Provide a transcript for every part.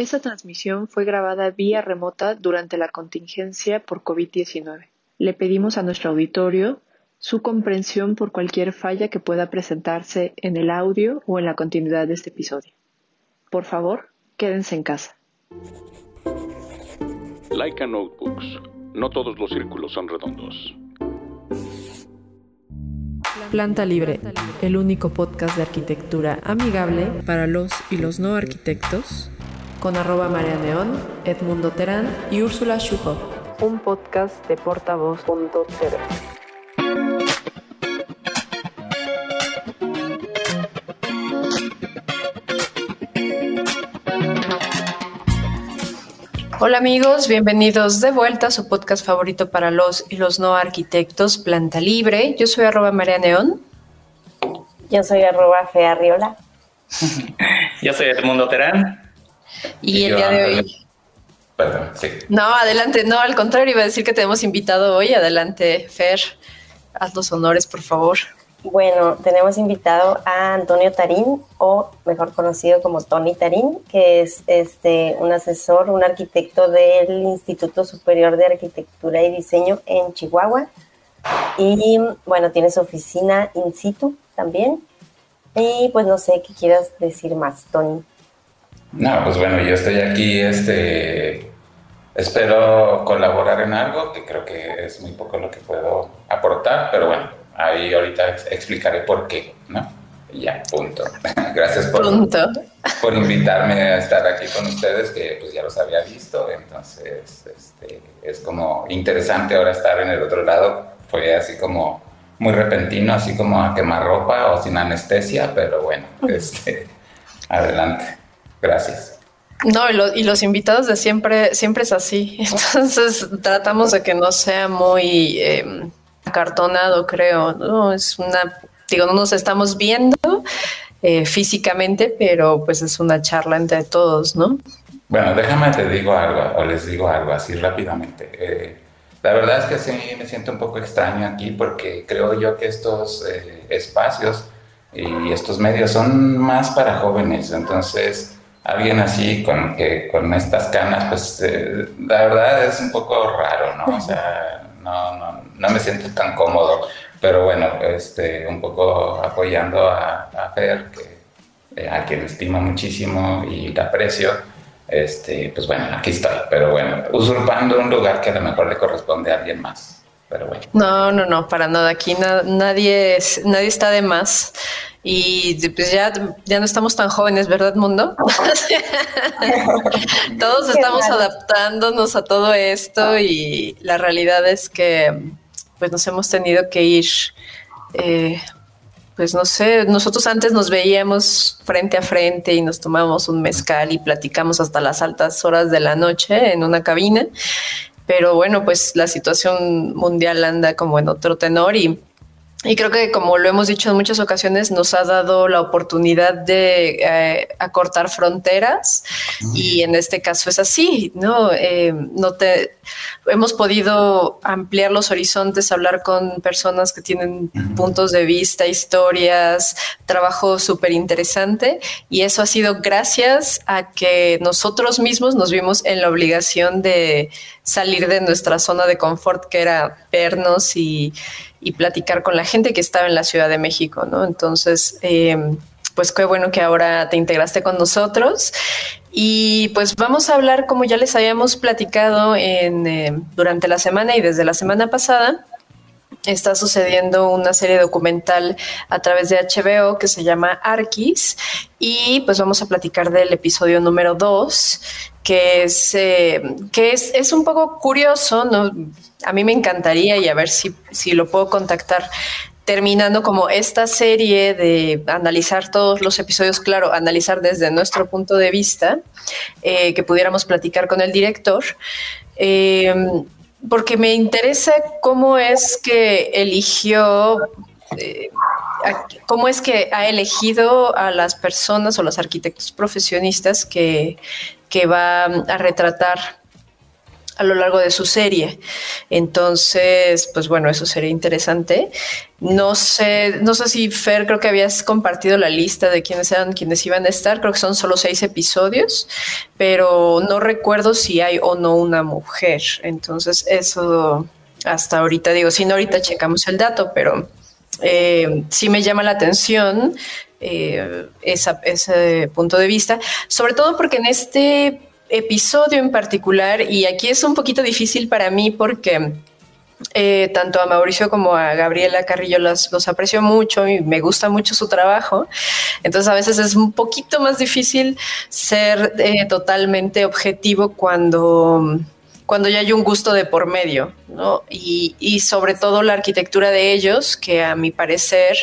Esta transmisión fue grabada vía remota durante la contingencia por COVID-19. Le pedimos a nuestro auditorio su comprensión por cualquier falla que pueda presentarse en el audio o en la continuidad de este episodio. Por favor, quédense en casa. Laika Notebooks. No todos los círculos son redondos. Planta Libre, el único podcast de arquitectura amigable para los y los no arquitectos, con arroba María Neón, Edmundo Terán y Úrsula Schuhoff. Un podcast de portavoz.tv. Hola amigos, bienvenidos de vuelta a su podcast favorito para los y los no arquitectos, Planta Libre. Yo soy arroba María Neón. Yo soy arroba Fea Riola. Yo soy Edmundo Terán. Y, el día de hoy... Perdón, sí. No, adelante, no, al contrario, iba a decir que tenemos invitado hoy. Adelante, Fer, haz los honores, por favor. Bueno, tenemos invitado a Antonio Tarín, o mejor conocido como Tony Tarín, que es este, un asesor, un arquitecto del Instituto Superior de Arquitectura y Diseño en Chihuahua. Y bueno, tiene su oficina in situ también. Y pues no sé qué quieras decir más, Tony. No, pues bueno, yo estoy aquí, este, espero colaborar en algo, que creo que es muy poco lo que puedo aportar, pero bueno, Ahí ahorita explicaré por qué, ¿no? Ya, punto. Gracias por, por invitarme a estar aquí con ustedes, que pues ya los había visto, entonces este, es como interesante ahora estar en el otro lado. Fue así como muy repentino, así como a quemar ropa o sin anestesia, pero bueno, este, adelante. Gracias. No, y, los invitados de siempre, siempre es así. Entonces tratamos de que no sea muy... Em, acartonado, creo, ¿no? Es una, digo, no nos estamos viendo eh, físicamente, pero pues es una charla entre todos, ¿no? Bueno, déjame te digo algo, o les digo algo así rápidamente. Eh, la verdad es que sí me siento un poco extraño aquí porque creo yo que estos eh, espacios y estos medios son más para jóvenes, entonces alguien así con que con estas canas, pues la verdad es un poco raro, ¿no? O sea, no, no, no me siento tan cómodo. Pero bueno, este, un poco apoyando a, a Fer, que, eh, a quien estimo muchísimo y le aprecio, este, pues bueno, aquí estoy. Pero bueno, usurpando un lugar que a lo mejor le corresponde a alguien más. Pero bueno. No, no, no, para nada. Aquí nadie, nadie está de más. Y pues ya, ya no estamos tan jóvenes, ¿verdad, mundo? Todos estamos adaptándonos a todo esto y la realidad es que pues nos hemos tenido que ir, eh, pues no sé, nosotros antes nos veíamos frente a frente y nos tomábamos un mezcal y platicamos hasta las altas horas de la noche en una cabina, pero bueno, pues la situación mundial anda como en otro tenor y y creo que, como lo hemos dicho en muchas ocasiones, nos ha dado la oportunidad de eh, acortar fronteras. Y en este caso es así, ¿no? Eh, no te, hemos podido ampliar los horizontes, hablar con personas que tienen puntos de vista, historias, trabajo súper interesante y eso ha sido gracias a que nosotros mismos nos vimos en la obligación de salir de nuestra zona de confort, que era vernos y y platicar con la gente que estaba en la Ciudad de México, ¿no? Entonces, eh, pues qué bueno que ahora te integraste con nosotros. Y pues vamos a hablar, como ya les habíamos platicado en, eh, durante la semana y desde la semana pasada, está sucediendo una serie documental a través de HBO que se llama Arquis y pues vamos a platicar del episodio número 2 que es eh, que es, es, un poco curioso, ¿no? A mí me encantaría y a ver si, si lo puedo contactar terminando como esta serie de analizar todos los episodios, claro, analizar desde nuestro punto de vista, eh, que pudiéramos platicar con el director. Eh, porque me interesa cómo es que eligió, eh, cómo es que ha elegido a las personas o los arquitectos profesionistas que, que va a retratar a lo largo de su serie. Entonces, pues bueno, eso sería interesante. No sé, no sé si Fer, creo que habías compartido la lista de quiénes eran quienes iban a estar. Creo que son solo seis episodios, pero no recuerdo si hay o no una mujer. Entonces, eso hasta ahorita digo, si no, ahorita checamos el dato, pero eh, sí me llama la atención eh, ese punto de vista, sobre todo porque en este episodio en particular, y aquí es un poquito difícil para mí porque eh, tanto a Mauricio como a Gabriela Carrillo los, los, aprecio mucho y me gusta mucho su trabajo. Entonces a veces es un poquito más difícil ser eh, totalmente objetivo cuando cuando ya hay un gusto de por medio, ¿no? Y, y, sobre todo la arquitectura de ellos, que a mi parecer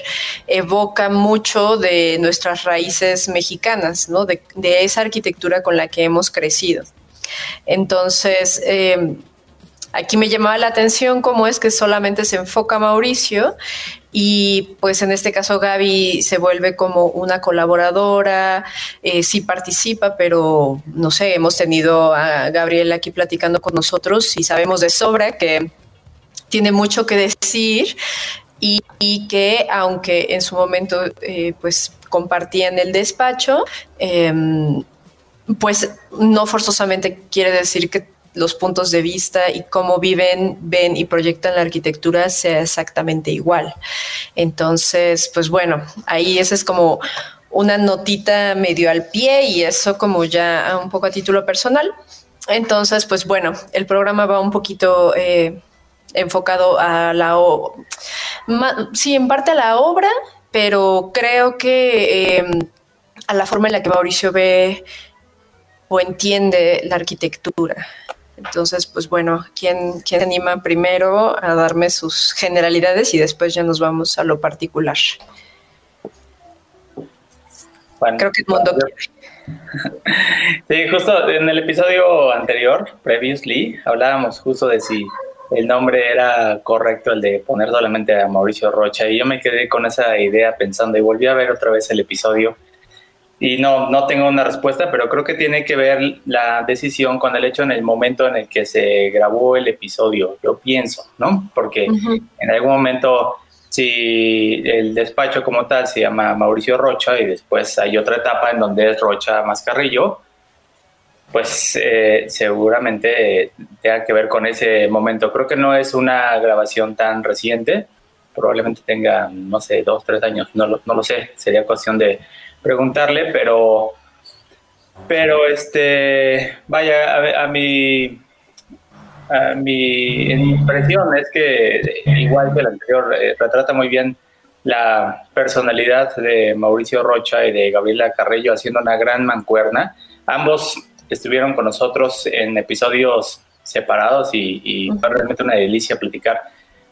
evoca mucho de nuestras raíces mexicanas, ¿no? De, esa arquitectura con la que hemos crecido. Entonces, eh, aquí me llamaba la atención cómo es que solamente se enfoca Mauricio y pues en este caso Gaby se vuelve como una colaboradora, eh, sí participa, pero no sé, hemos tenido a Gabriel aquí platicando con nosotros y sabemos de sobra que tiene mucho que decir y, que aunque en su momento eh, pues compartían el despacho, em, pues no forzosamente quiere decir que los puntos de vista y cómo viven, ven y proyectan la arquitectura sea exactamente igual. Entonces, pues bueno, ahí ese es como una notita medio al pie y eso como ya un poco a título personal. Entonces, pues bueno, el programa va un poquito eh, enfocado a la... Sí, en parte a la obra, pero creo que em, a la forma en la que Mauricio ve o entiende la arquitectura. Entonces, pues bueno, ¿quién, ¿quién anima primero a darme sus generalidades y después ya nos vamos a lo particular? Creo que el mundo Sí, justo en el episodio anterior, previously, hablábamos justo de si el nombre era correcto, el de poner solamente a Mauricio Rocha, y yo me quedé con esa idea pensando y volví a ver otra vez el episodio y no, no tengo una respuesta, pero creo que tiene que ver la decisión con el hecho en el momento en el que se grabó el episodio, yo pienso, ¿no? Porque en algún momento, si el despacho como tal se llama Mauricio Rocha y después hay otra etapa en donde es Rocha Mascarrillo, pues eh, seguramente tenga que ver con ese momento. Creo que no es una grabación tan reciente, probablemente tenga, no sé, dos, tres años, no no lo sé, sería cuestión de preguntarle, pero, pero este, vaya, a, mi, a mi impresión es que igual que el anterior, eh, retrata muy bien la personalidad de Mauricio Rocha y de Gabriela Carrillo haciendo una gran mancuerna. Ambos estuvieron con nosotros en episodios separados y, fue realmente una delicia platicar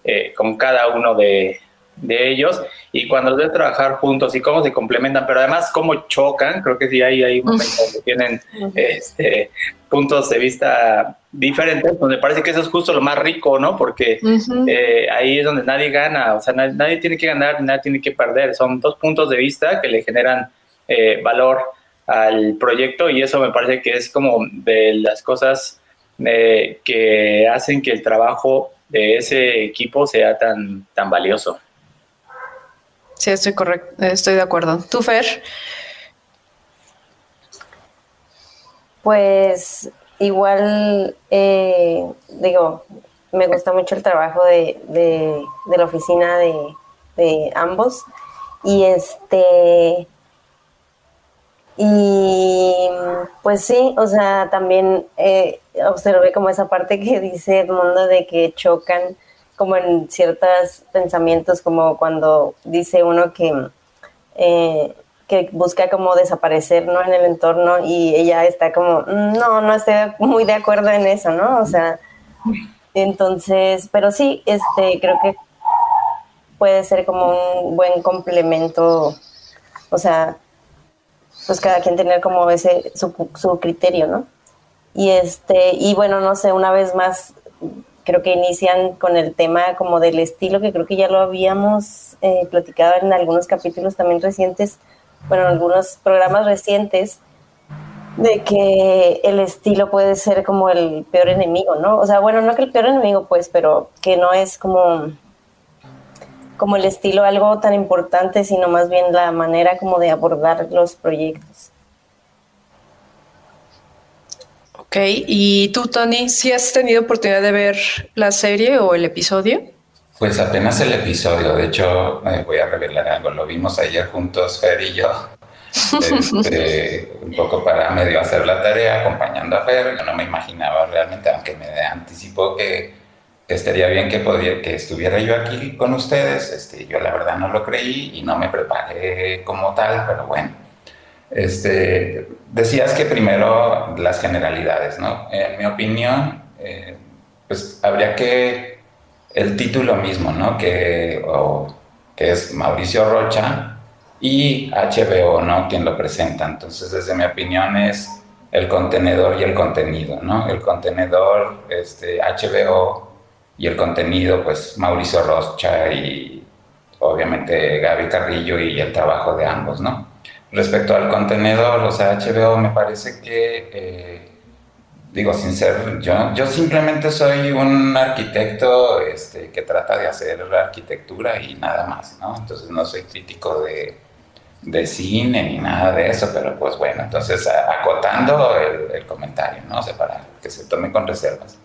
eh, con cada uno de, de ellos y cuando los ves trabajar juntos y cómo se complementan, pero además cómo chocan, creo que sí hay, hay momentos que tienen este, puntos de vista diferentes, donde parece que eso es justo lo más rico, ¿no? Porque eh, ahí es donde nadie gana, o sea, nadie, tiene que ganar, nadie tiene que perder, son dos puntos de vista que le generan eh, valor al proyecto y eso me parece que es como de las cosas eh, que hacen que el trabajo de ese equipo sea tan, tan valioso. Sí, estoy correcto, estoy de acuerdo. ¿Tú, Fer? Pues igual, eh, digo, me gusta mucho el trabajo de, de, la oficina de, de, ambos. Y este. Y pues sí, o sea, también eh, observé como esa parte que dice Edmundo de que chocan como en ciertos pensamientos, como cuando dice uno que, eh, que busca como desaparecer ¿no? en el entorno y ella está como, mm, no, no estoy muy de acuerdo en eso, ¿no? O sea, entonces, pero sí, este, creo que puede ser como un buen complemento, o sea, pues cada quien tener como ese, su, su criterio, ¿no? Y este, y bueno, no sé, una vez más, creo que inician con el tema como del estilo, que creo que ya lo habíamos eh, platicado en algunos capítulos también recientes, bueno, en algunos programas recientes, de que el estilo puede ser como el peor enemigo, ¿no? O sea, bueno, no que el peor enemigo, pues, pero que no es como, como el estilo algo tan importante, sino más bien la manera como de abordar los proyectos. Ok, y tú, Tony, ¿sí has tenido oportunidad de ver la serie o el episodio? Pues apenas el episodio, de hecho, me voy a revelar algo, lo vimos ayer juntos, Fer y yo este, un poco para medio hacer la tarea, acompañando a Fer. Yo no me imaginaba realmente, aunque me anticipó que estaría bien que, podía, que estuviera yo aquí con ustedes. Este, yo la verdad no lo creí y no me preparé como tal, pero bueno. Este, decías que primero las generalidades, ¿no? En mi opinión, eh, pues habría que el título mismo, ¿no? Que, que es Mauricio Rocha, y HBO, ¿no? Quien lo presenta. Entonces, desde mi opinión es el contenedor y el contenido, ¿no? El contenedor, este, HBO y el contenido, pues Mauricio Rocha y obviamente Gaby Carrillo y el trabajo de ambos, ¿no? Respecto al contenedor, o sea, HBO me parece que, eh, digo, sin ser, yo, yo simplemente soy un arquitecto este, que trata de hacer arquitectura y nada más, ¿no? Entonces no soy crítico de, de cine ni nada de eso, pero pues bueno, entonces acotando el, comentario, ¿no? O sea, para que se tome con reservas.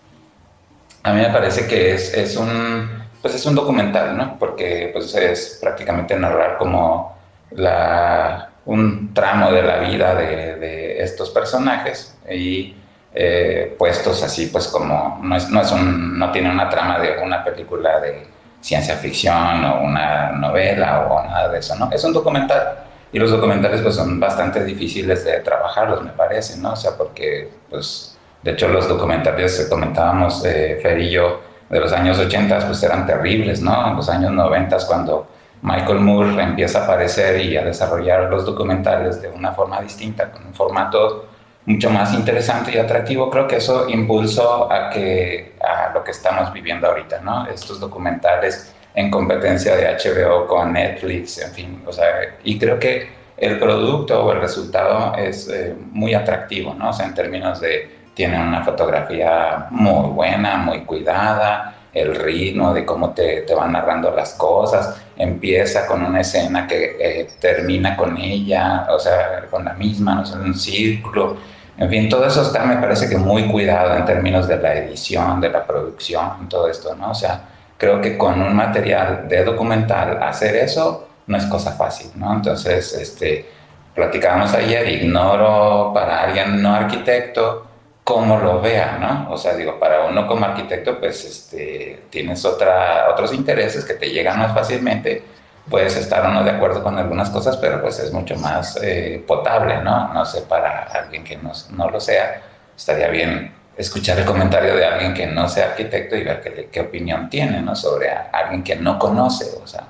A mí me parece que es, es, un, pues es un documental, ¿no? Porque pues es prácticamente narrar como la, un tramo de la vida de, estos personajes y eh, puestos así, pues como no, es, no, es un, no tiene una trama de una película de ciencia ficción o una novela o nada de eso, ¿no? Es un documental y los documentales pues son bastante difíciles de trabajarlos, me parece, ¿no? O sea, porque pues de hecho los documentales que comentábamos eh, Fer y yo de los años 80 pues eran terribles, ¿no? En los años 90 cuando Michael Moore empieza a aparecer y a desarrollar los documentales de una forma distinta, con un formato mucho más interesante y atractivo, creo que eso impulsó a, que, a lo que estamos viviendo ahorita, ¿no? Estos documentales en competencia de HBO con Netflix, en fin, o sea, y creo que el producto o el resultado es eh, muy atractivo, ¿no? O en términos de, tiene una fotografía muy buena, muy cuidada, el ritmo de cómo te, te van narrando las cosas, empieza con una escena que eh, termina con ella, o sea, con la misma. O sea, un círculo, en fin, todo eso está, me parece que muy cuidado en términos de la edición, de la producción, todo esto, ¿no? O sea, creo que con un material de documental hacer eso no es cosa fácil, ¿no? Entonces, este, platicábamos ayer, ignoro para alguien no arquitecto cómo lo vea, ¿no? O sea, digo, para uno como arquitecto, pues, este, tienes otra, otros intereses que te llegan más fácilmente, puedes estar o no de acuerdo con algunas cosas, pero pues es mucho más eh, potable, ¿no? No sé, para alguien que no, no lo sea, estaría bien escuchar el comentario de alguien que no sea arquitecto y ver qué, qué opinión tiene ¿no? sobre alguien que no conoce. O sea.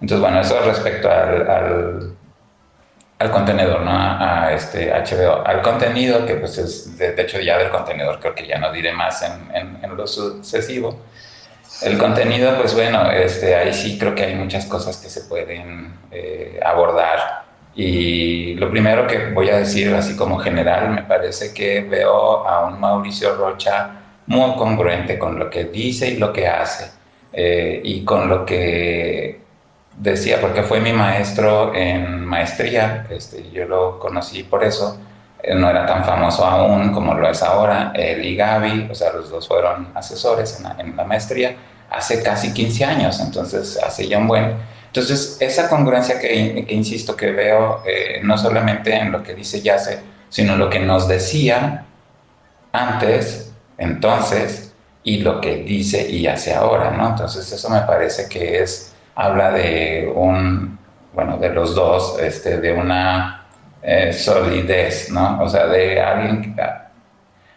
Entonces, bueno, eso respecto al, al, al contenedor, ¿no? A, este HBO. Al contenido, que pues es, de, hecho ya del contenedor creo que ya no diré más en, en, en, lo sucesivo. El contenido, pues bueno, este, ahí sí creo que hay muchas cosas que se pueden eh, abordar y lo primero que voy a decir, así como general, me parece que veo a un Mauricio Rocha muy congruente con lo que dice y lo que hace, eh, y con lo que decía, porque fue mi maestro en maestría, este, yo lo conocí por eso, no era tan famoso aún como lo es ahora, él y Gaby, o sea, los dos fueron asesores en la, en maestría hace casi 15 años, entonces hace ya un buen entonces, esa congruencia que, insisto que veo eh, no solamente en lo que dice Yace, sino lo que nos decía antes, entonces, y lo que dice y hace ahora, ¿no? Entonces, eso me parece que es, habla de un, bueno, de los dos, este, de una eh, solidez, ¿no? O sea, de alguien,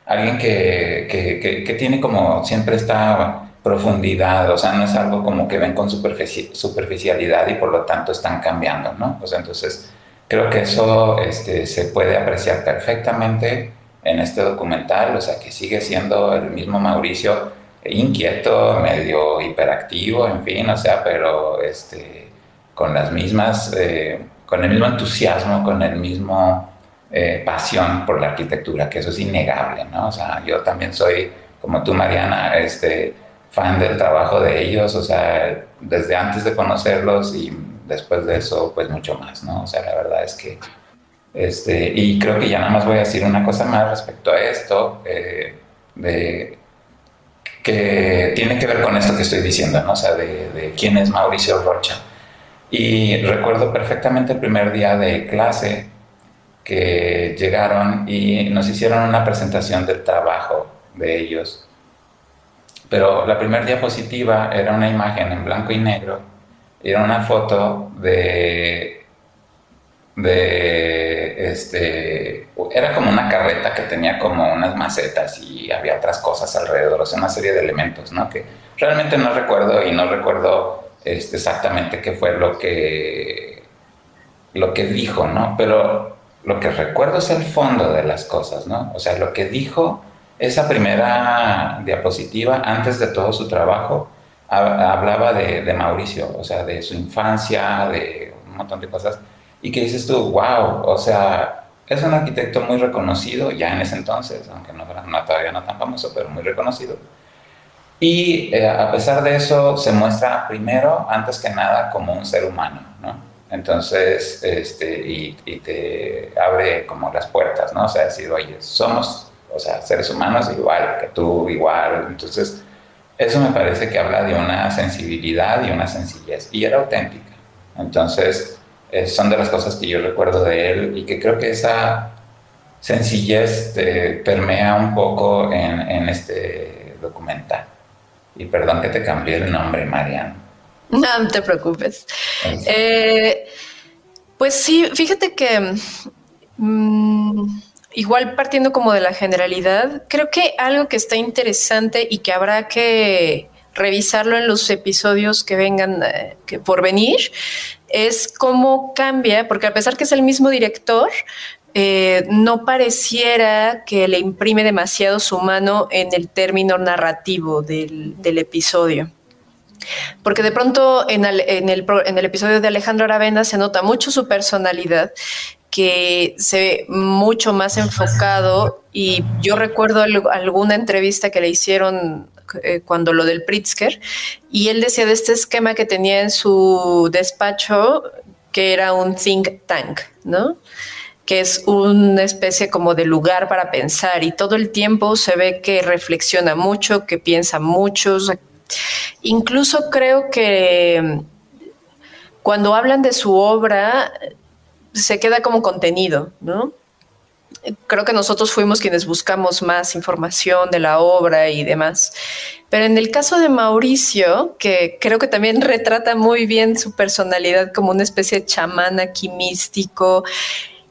alguien que, que, que tiene como siempre está profundidad, o sea, no es algo como que ven con superficialidad y por lo tanto están cambiando, ¿no? Entonces creo que eso este, se puede apreciar perfectamente en este documental, o sea, que sigue siendo el mismo Mauricio inquieto, medio hiperactivo, en fin, o sea, pero este, con las mismas, eh, con el mismo entusiasmo, con el mismo eh, pasión por la arquitectura, que eso es innegable, ¿no? O sea, yo también soy, como tú, Mariana, este, fan del trabajo de ellos, o sea, desde antes de conocerlos y después de eso, pues mucho más, ¿no? O sea, la verdad es que, este, y creo que ya nada más voy a decir una cosa más respecto a esto, eh, de, que tiene que ver con esto que estoy diciendo, ¿no? O sea, de, de quién es Mauricio Rocha. Y recuerdo perfectamente el primer día de clase que llegaron y nos hicieron una presentación del trabajo de ellos. Pero la primera diapositiva era una imagen en blanco y negro, era una foto de, de este, era como una carreta que tenía como unas macetas y había otras cosas alrededor, o sea, una serie de elementos, ¿no? Que realmente no recuerdo y no recuerdo este, exactamente qué fue lo que, lo que dijo, ¿no? Pero lo que recuerdo es el fondo de las cosas, ¿no? O sea, lo que dijo esa primera diapositiva, antes de todo su trabajo, hablaba de, de, Mauricio, o sea, de su infancia, de un montón de cosas, y que dices tú, wow, o sea, es un arquitecto muy reconocido ya en ese entonces, aunque no, no todavía no tan famoso, pero muy reconocido. Y eh, a pesar de eso, se muestra primero, antes que nada, como un ser humano, ¿no? Entonces, este, y, te abre como las puertas, ¿no? O sea, decir, oye, somos, o sea, seres humanos igual que tú, igual. Entonces, eso me parece que habla de una sensibilidad y una sencillez, y era auténtica. Entonces, eh, son de las cosas que yo recuerdo de él y que creo que esa sencillez te permea un poco en, en este documental. Y perdón que te cambié el nombre, Marian. No, no te preocupes. Eh, pues sí, fíjate que mm, igual partiendo como de la generalidad, creo que algo que está interesante y que habrá que revisarlo en los episodios que vengan eh, que por venir es cómo cambia, porque a pesar que es el mismo director, eh, no pareciera que le imprime demasiado su mano en el término narrativo del, episodio. Porque de pronto en el, en, el, episodio de Alejandro Aravena se nota mucho su personalidad, que se ve mucho más enfocado y yo recuerdo alguna entrevista que le hicieron eh, cuando lo del Pritzker y él decía de este esquema que tenía en su despacho que era un think tank, ¿no? que es una especie como de lugar para pensar y todo el tiempo se ve que reflexiona mucho, que piensa mucho. incluso creo que cuando hablan de su obra se queda como contenido, ¿no? Creo que nosotros fuimos quienes buscamos más información de la obra y demás. Pero en el caso de Mauricio, que creo que también retrata muy bien su personalidad como una especie de chamán aquí místico,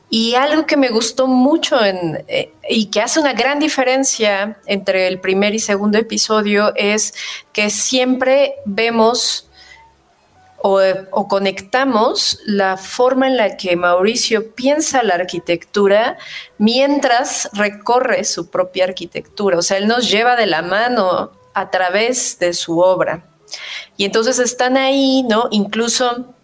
y algo que me gustó mucho eh, y que hace una gran diferencia entre el primer y segundo episodio es que siempre vemos o, conectamos la forma en la que Mauricio piensa la arquitectura mientras recorre su propia arquitectura. O sea, él nos lleva de la mano a través de su obra. Y entonces están ahí, ¿no? Incluso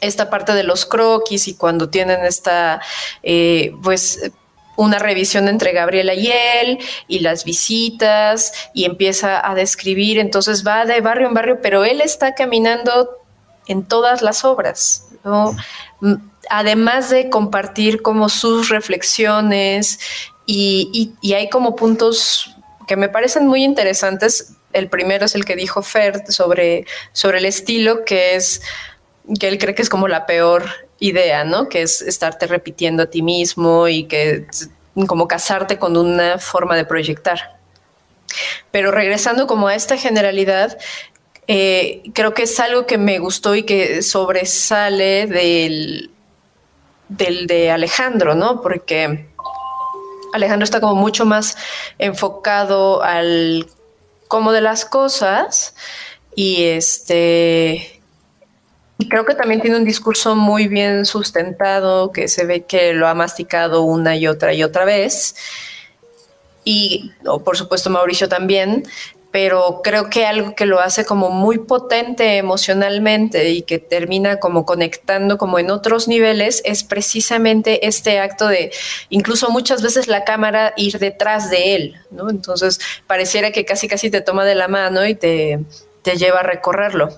esta parte de los croquis y cuando tienen esta, eh, pues, una revisión entre Gabriela y él y las visitas y empieza a describir, entonces va de barrio en barrio, pero él está caminando en todas las obras, mm, Además de compartir como sus reflexiones y, y, hay como puntos que me parecen muy interesantes. El primero es el que dijo Ferd sobre, sobre el estilo, que es que él cree que es como la peor idea, ¿no? Que es estarte repitiendo a ti mismo y que como casarte con una forma de proyectar. Pero regresando como a esta generalidad, eh, creo que es algo que me gustó y que sobresale del, del de Alejandro, ¿no? Porque Alejandro está como mucho más enfocado al cómo de las cosas y este creo que también tiene un discurso muy bien sustentado, que se ve que lo ha masticado una y otra y otra vez. Y por supuesto Mauricio también, pero creo que algo que lo hace como muy potente emocionalmente y que termina como conectando como en otros niveles es precisamente este acto de incluso muchas veces la cámara ir detrás de él, ¿no? Entonces pareciera que casi casi te toma de la mano y te, te lleva a recorrerlo.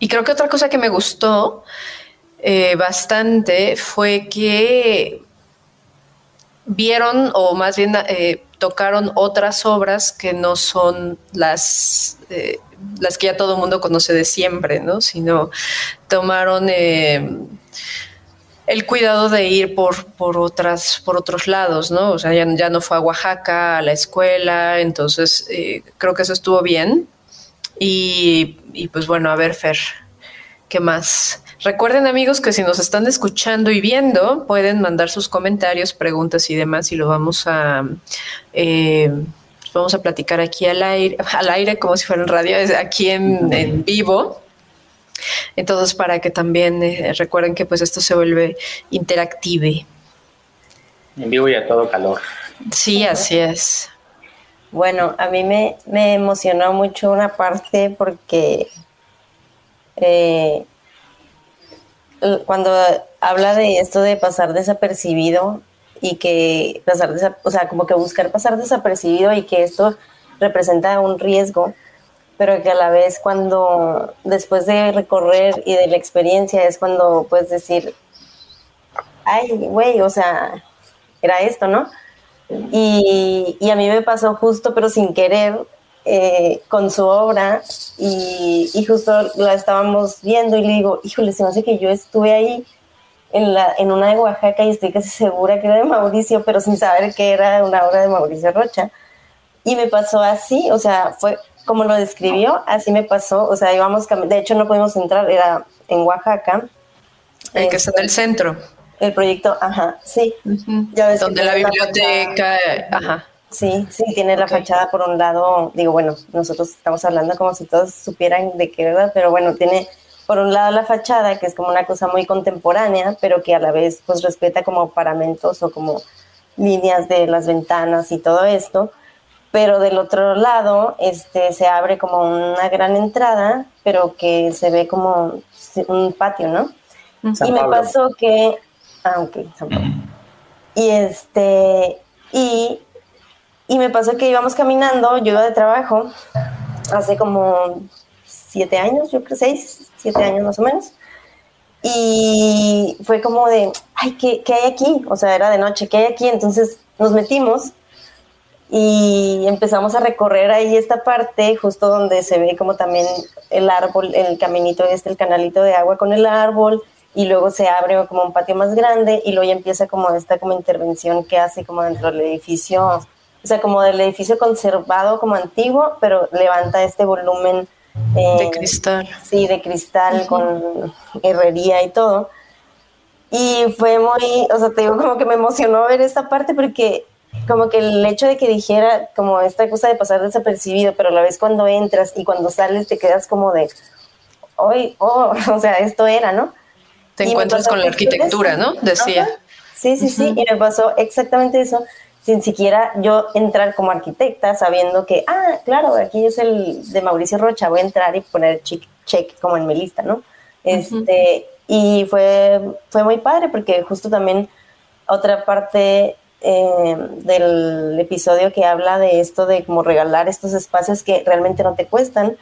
Y creo que otra cosa que me gustó eh, bastante fue que vieron o más bien eh, tocaron otras obras que no son las, eh, las que ya todo el mundo conoce de siempre, ¿no? Sino tomaron eh, el cuidado de ir por, por, otras, por otros lados, ¿no? O sea, ya, ya no fue a Oaxaca, a la escuela, entonces eh, creo que eso estuvo bien. Y, y pues bueno, a ver, Fer, ¿qué más? Recuerden amigos que si nos están escuchando y viendo, pueden mandar sus comentarios, preguntas y demás y lo vamos a... Eh, vamos a platicar aquí al aire, al aire como si fuera en radio, aquí en, en vivo. Entonces, para que también eh, recuerden que pues esto se vuelve interactive. En vivo y a todo calor. Sí, así es. Bueno, a mí me, me emocionó mucho una parte porque eh, cuando habla de esto de pasar desapercibido y que pasar, o sea, como que buscar pasar desapercibido y que esto representa un riesgo, pero que a la vez cuando después de recorrer y de la experiencia es cuando puedes decir, ay, güey, o sea, era esto, ¿no? Y, y a mí me pasó justo, pero sin querer, eh, con su obra y, y, justo la estábamos viendo y le digo, híjole, se me hace que yo estuve ahí en, la, en una de Oaxaca y estoy casi segura que era de Mauricio, pero sin saber que era una obra de Mauricio Rocha. Y me pasó así, o sea, fue como lo describió, así me pasó, o sea, íbamos, de hecho no pudimos entrar, era en Oaxaca. El que está en el centro. El proyecto, ajá, sí. Uh -huh. ya Donde la biblioteca, ajá. Sí, sí, tiene la fachada por un lado, digo, bueno, nosotros estamos hablando como si todos supieran de qué verdad, pero bueno, tiene por un lado la fachada, que es como una cosa muy contemporánea, pero que a la vez pues respeta como paramentos o como líneas de las ventanas y todo esto, pero del otro lado este, se abre como una gran entrada, pero que se ve como un patio, ¿no? San y me Pablo. pasó que, ah, ok, San Pablo. Y este, y y me pasó que íbamos caminando, yo iba de trabajo, hace como siete años, yo creo, seis, siete años más o menos. Y fue como de, ay, ¿qué, ¿qué, hay aquí? O sea, era de noche, ¿qué hay aquí? Entonces nos metimos y empezamos a recorrer ahí esta parte, justo donde se ve como también el árbol, el caminito este, el canalito de agua con el árbol, y luego se abre como un patio más grande, y luego ya empieza como esta como intervención que hace como dentro del edificio o sea, como del edificio conservado como antiguo, pero levanta este volumen eh, de cristal. Sí, de cristal uh -huh. con herrería y todo. Y fue muy, o sea, te digo, como que me emocionó ver esta parte porque como que el hecho de que dijera como esta cosa de pasar desapercibido, pero a la vez cuando entras y cuando sales te quedas como de, hoy, oh, o sea, esto era, ¿no? Te y encuentras con la arquitectura, ¿no? Decía. Ajá. Sí, sí, uh -huh. sí, y me pasó exactamente eso sin siquiera yo entrar como arquitecta sabiendo que, ah, claro, aquí es el de Mauricio Rocha, voy a entrar y poner check, check como en mi lista, ¿no? Este, uh -huh. Y fue, fue muy padre porque justo también otra parte eh, del episodio que habla de esto de como regalar estos espacios que realmente no te cuestan,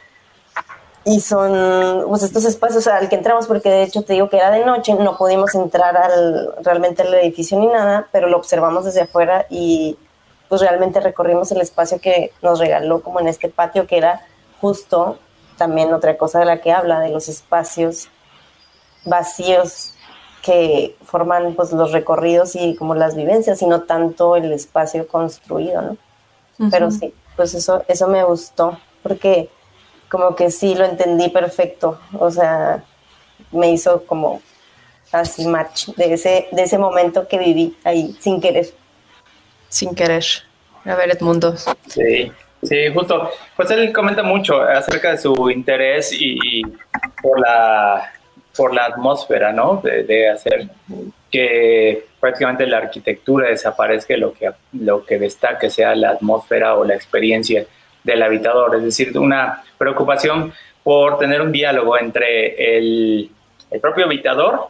y son pues estos espacios al que entramos porque de hecho te digo que era de noche no pudimos entrar al realmente al edificio ni nada pero lo observamos desde afuera y pues realmente recorrimos el espacio que nos regaló como en este patio que era justo también otra cosa de la que habla de los espacios vacíos que forman pues los recorridos y como las vivencias y no tanto el espacio construido no uh -huh. pero sí pues eso eso me gustó porque como que sí lo entendí perfecto, o sea, me hizo como así match de ese, de ese momento que viví ahí sin querer. Sin querer. A ver, Edmundo. Sí, sí, justo. Pues él comenta mucho acerca de su interés y por la, por la atmósfera, ¿no? De, de hacer que prácticamente la arquitectura desaparezca, lo que, lo que destaque sea la atmósfera o la experiencia del habitador, es decir, una preocupación por tener un diálogo entre el, el propio habitador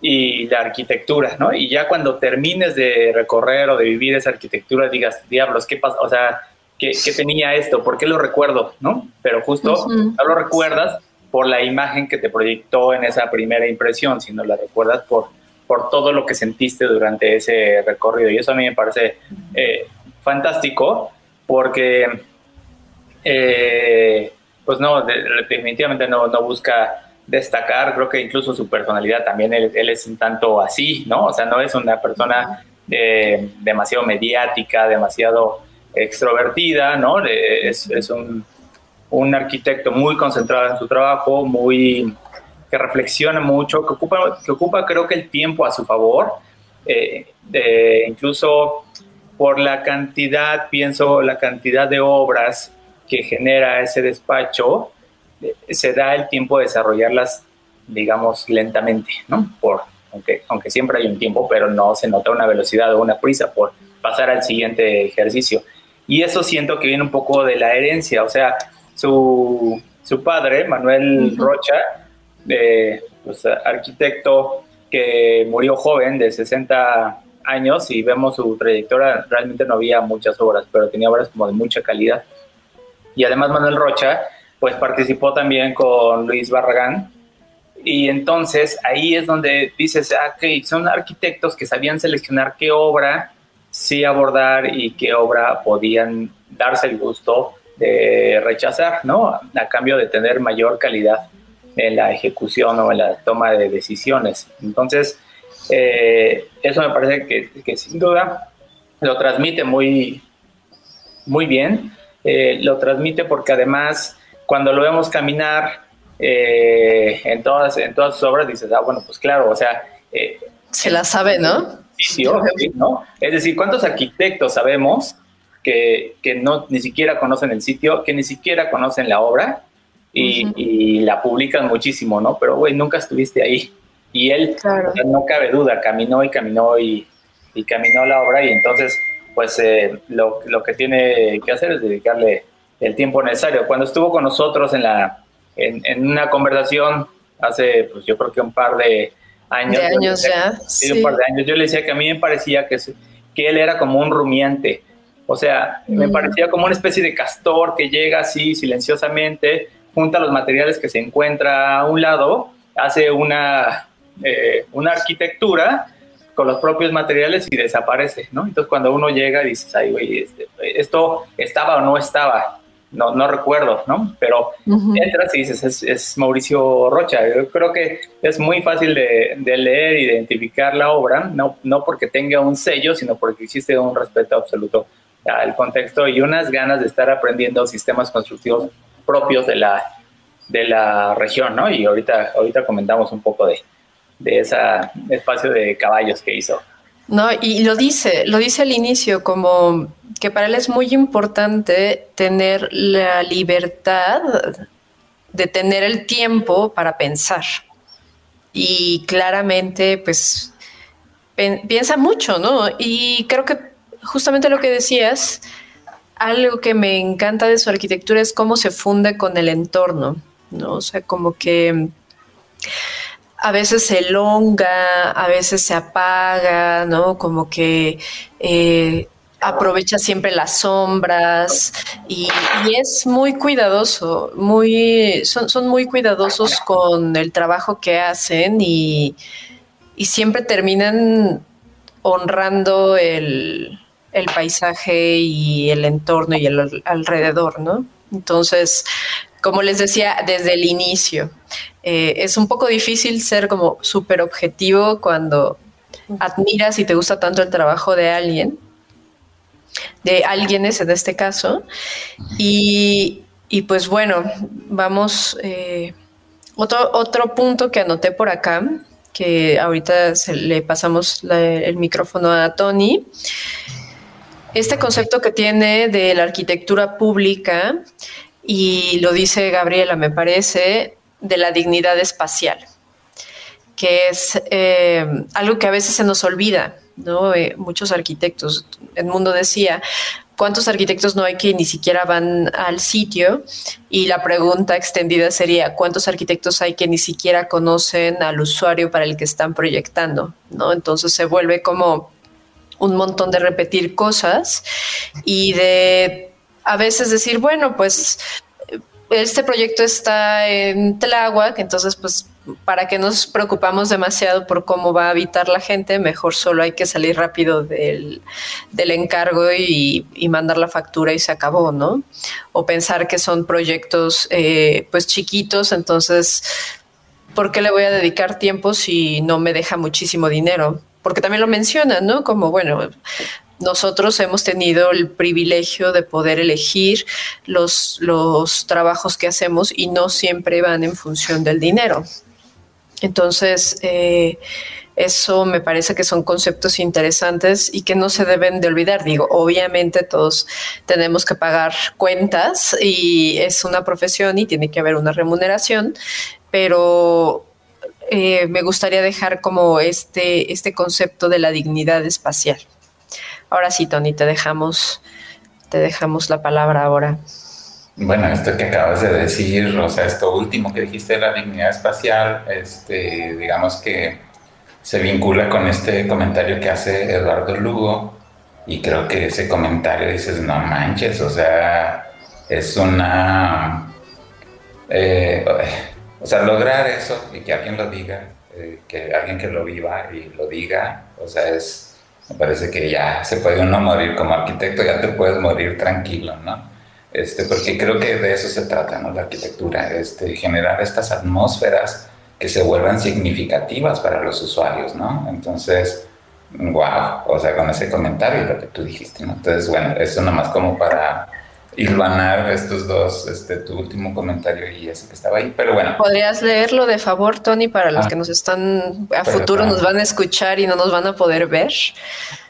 y la arquitectura, ¿no? Y ya cuando termines de recorrer o de vivir esa arquitectura, digas, diablos, ¿qué pasa? O sea, ¿qué, qué tenía esto? ¿Por qué lo recuerdo? ¿No? Pero justo no lo recuerdas por la imagen que te proyectó en esa primera impresión, sino la recuerdas por, por todo lo que sentiste durante ese recorrido. Y eso a mí me parece eh, fantástico porque, eh, pues no, definitivamente no, no busca destacar, creo que incluso su personalidad también, él, es un tanto así, ¿no? O sea, no es una persona eh, demasiado mediática, demasiado extrovertida, ¿no? Es, es un, un, arquitecto muy concentrado en su trabajo, muy que reflexiona mucho, que ocupa, que ocupa creo que el tiempo a su favor, eh, incluso por la cantidad, pienso, la cantidad de obras que genera ese despacho, se da el tiempo de desarrollarlas, digamos, lentamente, ¿no? Por, aunque, aunque siempre hay un tiempo, pero no se nota una velocidad o una prisa por pasar al siguiente ejercicio. Y eso siento que viene un poco de la herencia, o sea, su, su padre, Manuel Rocha, eh, pues, arquitecto que murió joven, de 60 años, y vemos su trayectoria, realmente no había muchas obras, pero tenía obras como de mucha calidad. Y además Manuel Rocha pues participó también con Luis Barragán. Y entonces ahí es donde dices, ah, son arquitectos que sabían seleccionar qué obra sí abordar y qué obra podían darse el gusto de rechazar, ¿no? A cambio de tener mayor calidad en la ejecución o en la toma de decisiones. Entonces, eh, eso me parece que, que, sin duda lo transmite muy, muy bien. Eh, lo transmite porque además cuando lo vemos caminar eh, en, todas, en todas sus obras, dices, ah, bueno, pues claro, o sea... Eh, Se la sabe, ¿no? Sí, sí, ¿no? Es decir, ¿cuántos arquitectos sabemos que, que, no ni siquiera conocen el sitio, que ni siquiera conocen la obra y, la publican muchísimo, ¿no? Pero, güey, nunca estuviste ahí. Y él, no cabe duda, caminó y caminó y, y caminó la obra y entonces, pues eh, lo, lo, que tiene que hacer es dedicarle el tiempo necesario. Cuando estuvo con nosotros en, la, en, una conversación hace, pues yo creo que un par de años. De años ya. Sí, un par de años. Yo le decía que a mí me parecía que, que él era como un rumiante. O sea, me mm. parecía como una especie de castor que llega así silenciosamente, junta los materiales que se encuentra a un lado, hace una, eh, una arquitectura con los propios materiales y desaparece, ¿no? Entonces cuando uno llega dices, ay, güey, este, esto estaba o no estaba, no, no recuerdo, ¿no? Pero entras y dices, es, Mauricio Rocha. Yo creo que es muy fácil de, leer y identificar la obra, no, no porque tenga un sello, sino porque existe un respeto absoluto al contexto y unas ganas de estar aprendiendo sistemas constructivos propios de la, de la región, ¿no? Y ahorita, ahorita comentamos un poco de, de ese espacio de caballos que hizo. No, y lo dice, lo dice al inicio, como que para él es muy importante tener la libertad de tener el tiempo para pensar. Y claramente, pues, piensa mucho, ¿no? Y creo que justamente lo que decías, algo que me encanta de su arquitectura es cómo se funde con el entorno, ¿no? O sea, como que a veces se elonga, a veces se apaga, ¿no? Como que eh, aprovecha siempre las sombras y, es muy cuidadoso, muy, son, son, muy cuidadosos con el trabajo que hacen y, siempre terminan honrando el, el, paisaje y el entorno y el alrededor, ¿no? Entonces, como les decía desde el inicio, eh, es un poco difícil ser como súper objetivo cuando admiras y te gusta tanto el trabajo de alguien, de alguienes en este caso. Y, pues bueno, vamos, eh, otro, otro punto que anoté por acá, que ahorita le pasamos el micrófono a Tony. Este concepto que tiene de la arquitectura pública, y lo dice Gabriela, me parece, de la dignidad espacial, que es eh, algo que a veces se nos olvida, ¿no? Eh, muchos arquitectos, el mundo decía, ¿cuántos arquitectos no hay que ni siquiera van al sitio? Y la pregunta extendida sería, ¿cuántos arquitectos hay que ni siquiera conocen al usuario para el que están proyectando? ¿no? Entonces se vuelve como un montón de repetir cosas y de a veces decir, bueno, pues este proyecto está en Tláhuac, entonces pues para que nos preocupamos demasiado por cómo va a habitar la gente, mejor solo hay que salir rápido del, encargo y, mandar la factura y se acabó, ¿no? O pensar que son proyectos eh, pues chiquitos, entonces, ¿por qué le voy a dedicar tiempo si no me deja muchísimo dinero? Porque también lo mencionan, ¿no? Como, bueno, nosotros hemos tenido el privilegio de poder elegir los, los trabajos que hacemos y no siempre van en función del dinero. Entonces, eh, eso me parece que son conceptos interesantes y que no se deben de olvidar. Digo, obviamente todos tenemos que pagar cuentas y es una profesión y tiene que haber una remuneración, pero eh, me gustaría dejar como este, este concepto de la dignidad espacial. Ahora sí, Tony, te dejamos, te dejamos la palabra ahora. Bueno, esto que acabas de decir, o sea, esto último que dijiste de la dignidad espacial, este, digamos que se vincula con este comentario que hace Eduardo Lugo, y creo que ese comentario dices, no manches, o sea, es una... Eh, o sea, lograr eso y que alguien lo diga, eh, que alguien que lo viva y lo diga, o sea, es, me parece que ya se puede uno morir como arquitecto, ya te puedes morir tranquilo, ¿no? Este, porque creo que de eso se trata, ¿no? La arquitectura, este, generar estas atmósferas que se vuelvan significativas para los usuarios, ¿no? Entonces, wow, o sea, con ese comentario y lo que tú dijiste, ¿no? Entonces, bueno, eso nomás como para hilvanar estos dos, este, tu último comentario y ese que estaba ahí, pero bueno. ¿Podrías leerlo de favor, Tony, para los ah. que nos están, a futuro nos van a escuchar y no nos van a poder ver?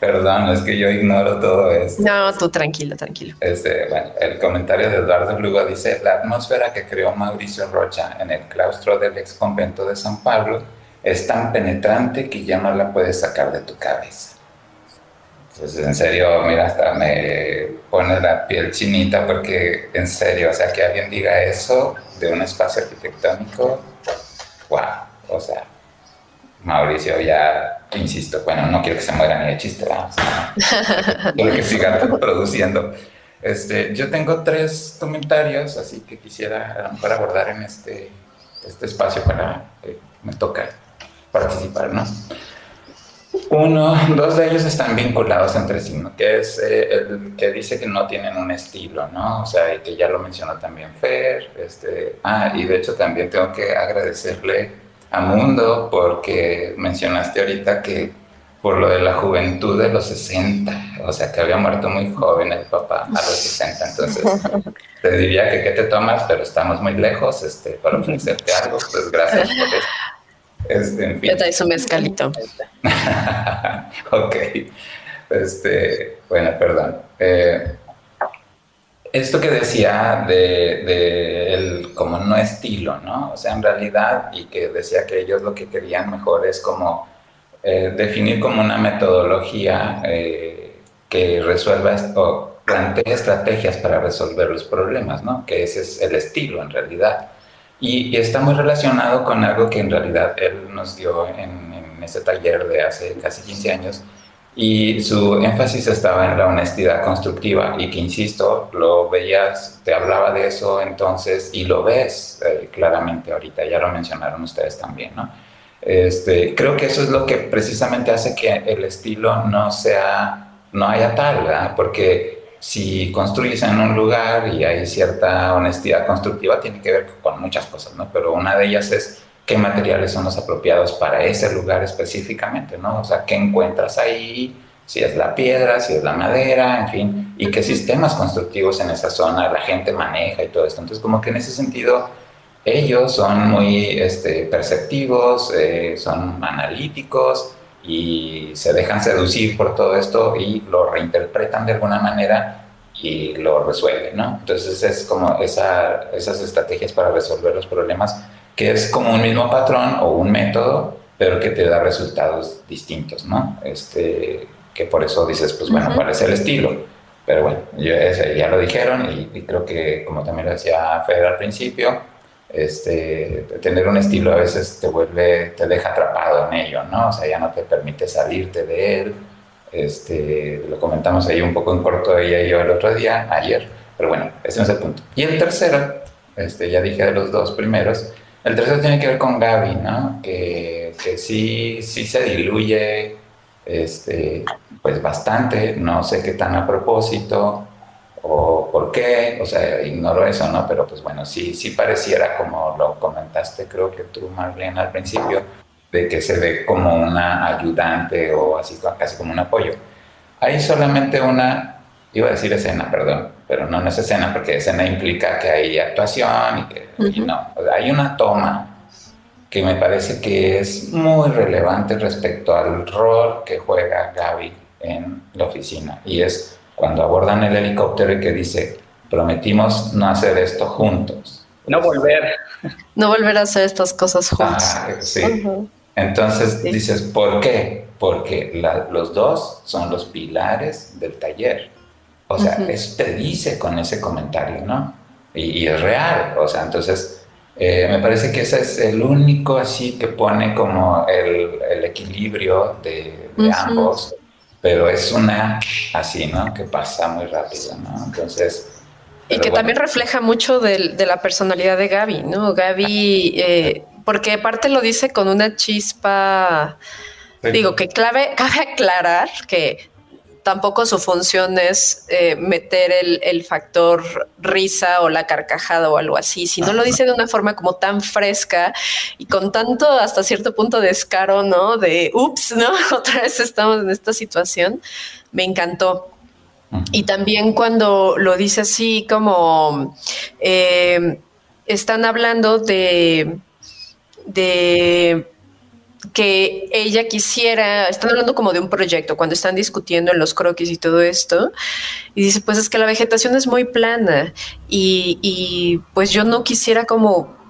Perdón, es que yo ignoro todo esto. No, tú tranquilo, tranquilo. Este, bueno, el comentario de Eduardo Lugo dice, la atmósfera que creó Mauricio Rocha en el claustro del ex convento de San Pablo es tan penetrante que ya no la puedes sacar de tu cabeza. Entonces, en serio, mira, hasta me pone la piel chinita porque, en serio, o sea, que alguien diga eso de un espacio arquitectónico, wow, o sea, Mauricio ya, insisto, bueno, no quiero que se muera ni de chiste, quiero que siga produciendo. Este, yo tengo tres comentarios, así que quisiera a abordar en este, este espacio para que me toca participar, ¿no? Uno, dos de ellos están vinculados entre sí, ¿no? que es eh, el que dice que no tienen un estilo, ¿no? O sea, y que ya lo mencionó también Fer. Este, ah, y de hecho también tengo que agradecerle a Mundo porque mencionaste ahorita que por lo de la juventud de los 60, o sea, que había muerto muy joven el papá a los 60, entonces te diría que qué te tomas, pero estamos muy lejos este, para ofrecerte algo, pues gracias por esto. Este, en fin. Traes un mezcalito. ok. Este, bueno, perdón. Eh, esto que decía de, el como no estilo, ¿no? O sea, en realidad, y que decía que ellos lo que querían mejor es como eh, definir como una metodología eh, que resuelva o plantee estrategias para resolver los problemas, ¿no? Que ese es el estilo en realidad. Y, está muy relacionado con algo que en realidad él nos dio en, en ese taller de hace casi 15 años, y su énfasis estaba en la honestidad constructiva y que, insisto, lo veías, te hablaba de eso entonces y lo ves eh, claramente ahorita, ya lo mencionaron ustedes también, ¿no? Este, creo que eso es lo que precisamente hace que el estilo no sea, no haya tal, ¿verdad? Porque si construyes en un lugar y hay cierta honestidad constructiva, tiene que ver con muchas cosas, ¿no? Pero una de ellas es qué materiales son los apropiados para ese lugar específicamente, ¿no? O sea, qué encuentras ahí, si es la piedra, si es la madera, en fin, y qué sistemas constructivos en esa zona la gente maneja y todo esto. Entonces, como que en ese sentido, ellos son muy este, perceptivos, eh, son analíticos, y se dejan seducir por todo esto y lo reinterpretan de alguna manera y lo resuelven, ¿no? Entonces es como esa, esas estrategias para resolver los problemas, que es como un mismo patrón o un método, pero que te da resultados distintos, ¿no? Este, que por eso dices, pues bueno, ¿cuál es el estilo? Pero bueno, ya lo dijeron y, creo que, como también lo decía Fede al principio, este, tener un estilo a veces te vuelve, te deja atrapado en ello, ¿no? O sea, ya no te permite salirte de él. Este, lo comentamos ahí un poco en corto ella y yo el otro día, ayer, pero bueno, ese es el punto. Y el tercero, este, ya dije de los dos primeros, el tercero tiene que ver con Gaby, ¿no? Que, que sí, sí se diluye este, pues bastante, no sé qué tan a propósito o por qué, o sea, ignoro eso, ¿no? Pero pues bueno, sí, sí pareciera como lo comentaste, creo que tú, Marlene, al principio, de que se ve como una ayudante o así, casi como un apoyo. Hay solamente una, iba a decir escena, perdón, pero no, no es escena porque escena implica que hay actuación y que y no, hay una toma que me parece que es muy relevante respecto al rol que juega Gaby en la oficina. Y es cuando abordan el helicóptero y que dice, prometimos no hacer esto juntos. No volver. No volver a hacer estas cosas juntos. Ah, sí. Entonces dices, ¿por qué? Porque los dos son los pilares del taller. O sea, eso te dice con ese comentario, ¿no? Y, y es real. O sea, entonces eh, me parece que ese es el único así que pone como el, el equilibrio de, ambos, pero es una así, ¿no? Que pasa muy rápido, ¿no? Entonces... Y que también refleja mucho de, de, la personalidad de Gaby, ¿no? Gaby, eh, porque aparte lo dice con una chispa... Digo que clave, cabe aclarar que tampoco su función es eh, meter el, factor risa o la carcajada o algo así, si no lo dice de una forma como tan fresca y con tanto hasta cierto punto de descaro, ¿no? De, ups, ¿no? Otra vez estamos en esta situación, me encantó. Y también cuando lo dice así como eh, están hablando de, de que ella quisiera, están hablando como de un proyecto, cuando están discutiendo en los croquis y todo esto, y dice, pues es que la vegetación es muy plana y, pues yo no quisiera como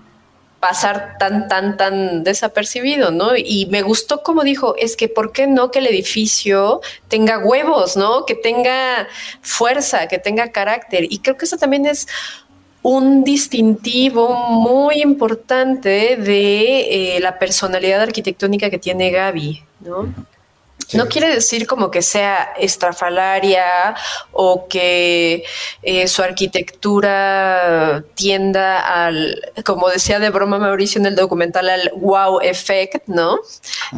pasar tan, tan, tan desapercibido, ¿no? Y me gustó como dijo, es que ¿por qué no que el edificio tenga huevos, ¿no? Que tenga fuerza, que tenga carácter. Y creo que eso también es un distintivo muy importante de eh, la personalidad arquitectónica que tiene Gaby, ¿no? No quiere decir como que sea estrafalaria o que eh, su arquitectura tienda al, como decía de broma Mauricio en el documental, al wow effect, ¿no?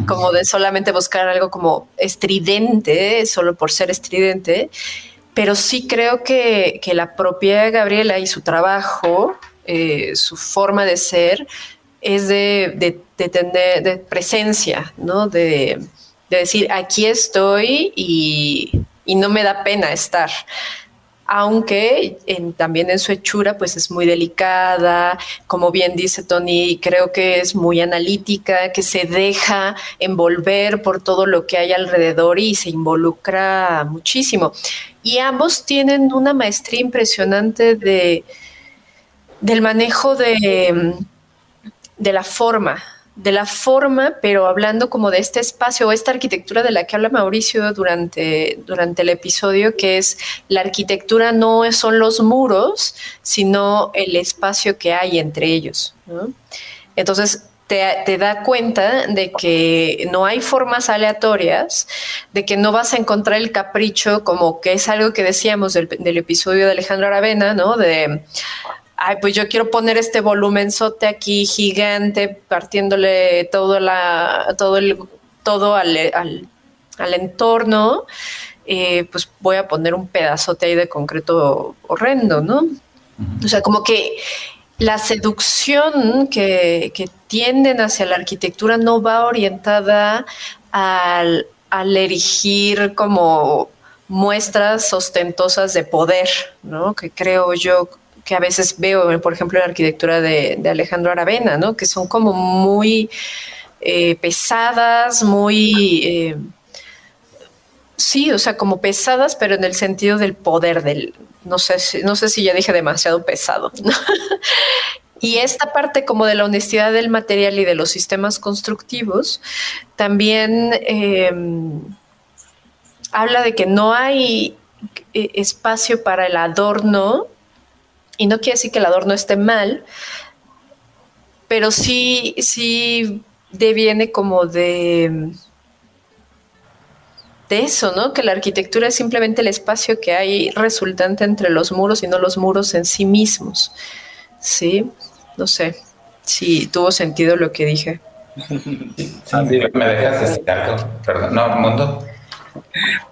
Como de solamente buscar algo como estridente, solo por ser estridente pero sí creo que, la propia Gabriela y su trabajo, eh, su forma de ser, es de, tener de presencia, ¿no? De, decir, aquí estoy y, no me da pena estar aunque también en su hechura pues es muy delicada, como bien dice Tony, creo que es muy analítica, que se deja envolver por todo lo que hay alrededor y se involucra muchísimo. Y ambos tienen una maestría impresionante de, del manejo de, de la forma, de la forma, pero hablando como de este espacio o esta arquitectura de la que habla Mauricio durante, durante el episodio, que es la arquitectura no son los muros, sino el espacio que hay entre ellos. Entonces, te, da cuenta de que no hay formas aleatorias, de que no vas a encontrar el capricho, como que es algo que decíamos del, episodio de Alejandro Aravena, ¿no? De, ay, pues yo quiero poner este volumenzote aquí gigante, partiéndole todo, la, todo, el, todo al, al, entorno, eh, pues voy a poner un pedazote ahí de concreto horrendo, ¿no? O sea, como que la seducción que, tienden hacia la arquitectura no va orientada al, erigir como muestras ostentosas de poder, ¿no? Que creo yo que a veces veo, por ejemplo, en la arquitectura de, Alejandro Aravena, ¿no? Que son como muy eh, pesadas, muy... Eh, sí, o sea, como pesadas, pero en el sentido del poder, del, no sé si, no sé si ya dije demasiado pesado. y esta parte como de la honestidad del material y de los sistemas constructivos también em, habla de que no hay eh, espacio para el adorno, y no quiere decir que el adorno esté mal, pero sí, sí deviene como de, de eso, ¿no? Que la arquitectura es simplemente el espacio que hay resultante entre los muros y no los muros en sí mismos. Sí, no sé si tuvo sentido lo que dije. me dejas decir algo, perdón, no, Mundo.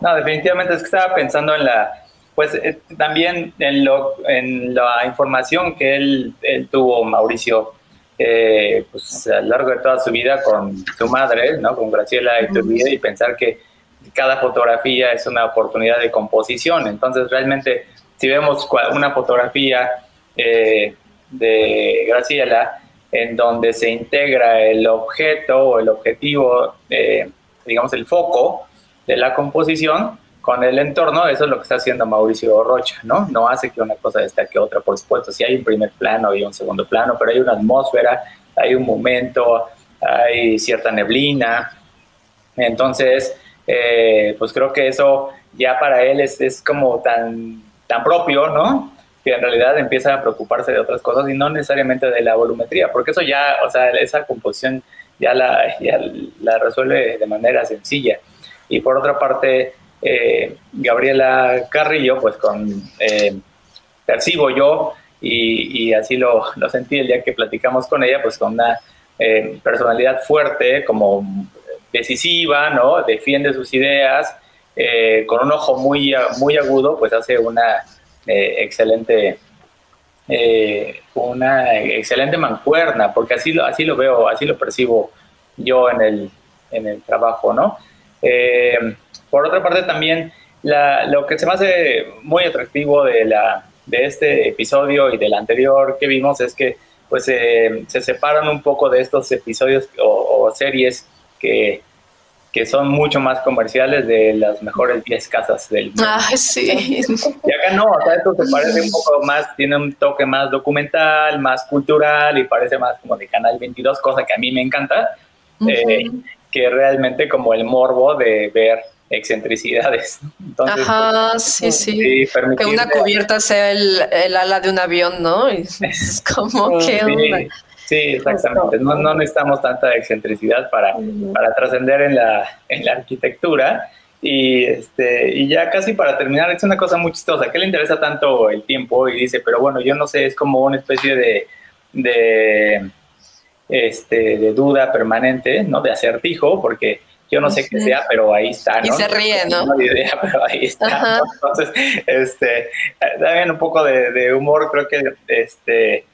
No, definitivamente es que estaba pensando en la, pues eh, también en, lo, en la información que él, él tuvo, Mauricio, eh, pues a lo largo de toda su vida con su madre, ¿no? Con Graciela Iturbide y pensar que cada fotografía es una oportunidad de composición. Entonces, realmente, si vemos una fotografía eh, de Graciela en donde se integra el objeto o el objetivo, eh, digamos, el foco de la composición, con el entorno, eso es lo que está haciendo Mauricio Rocha, ¿no? No hace que una cosa destaque otra, por supuesto, si hay un primer plano y un segundo plano, pero hay una atmósfera, hay un momento, hay cierta neblina, entonces, eh, pues creo que eso ya para él es, es como tan, tan propio, ¿no? Que en realidad empieza a preocuparse de otras cosas y no necesariamente de la volumetría, porque eso ya, o sea, esa composición ya la, ya la resuelve de manera sencilla. Y por otra parte, eh, Gabriela Carrillo, pues con, eh, percibo yo, y, así lo, sentí el día que platicamos con ella, pues con una eh, personalidad fuerte, como decisiva, ¿no? Defiende sus ideas, con un ojo muy, muy agudo, pues hace una excelente una excelente mancuerna, porque así lo, así lo veo, así lo percibo yo en el, en el trabajo, ¿no? Por otra parte, también lo que se me hace muy atractivo de, la, de este episodio y del anterior que vimos es que pues se separan un poco de estos episodios o, series que, que, son mucho más comerciales de las mejores 10 casas del mundo. Ah, sí. Y acá no, o sea, esto se parece un poco más, tiene un toque más documental, más cultural y parece más como de Canal 22, cosa que a mí me encanta, eh, que realmente como el morbo de ver excentricidades. Ajá, pues, sí, sí. que una cubierta sea el, el, ala de un avión, ¿no? es como que... Sí, exactamente. No, no, necesitamos tanta excentricidad para, para trascender en la, en la arquitectura. Y, este, y ya casi para terminar, es una cosa muy chistosa, que le interesa tanto el tiempo y dice, pero bueno, yo no sé, es como una especie de, de, este, de duda permanente, ¿no? De acertijo, porque yo no sé qué sea, pero ahí está, ¿no? Y se ríe, ¿no? No idea, pero ahí está. Entonces, este, también un poco de, humor, creo que este,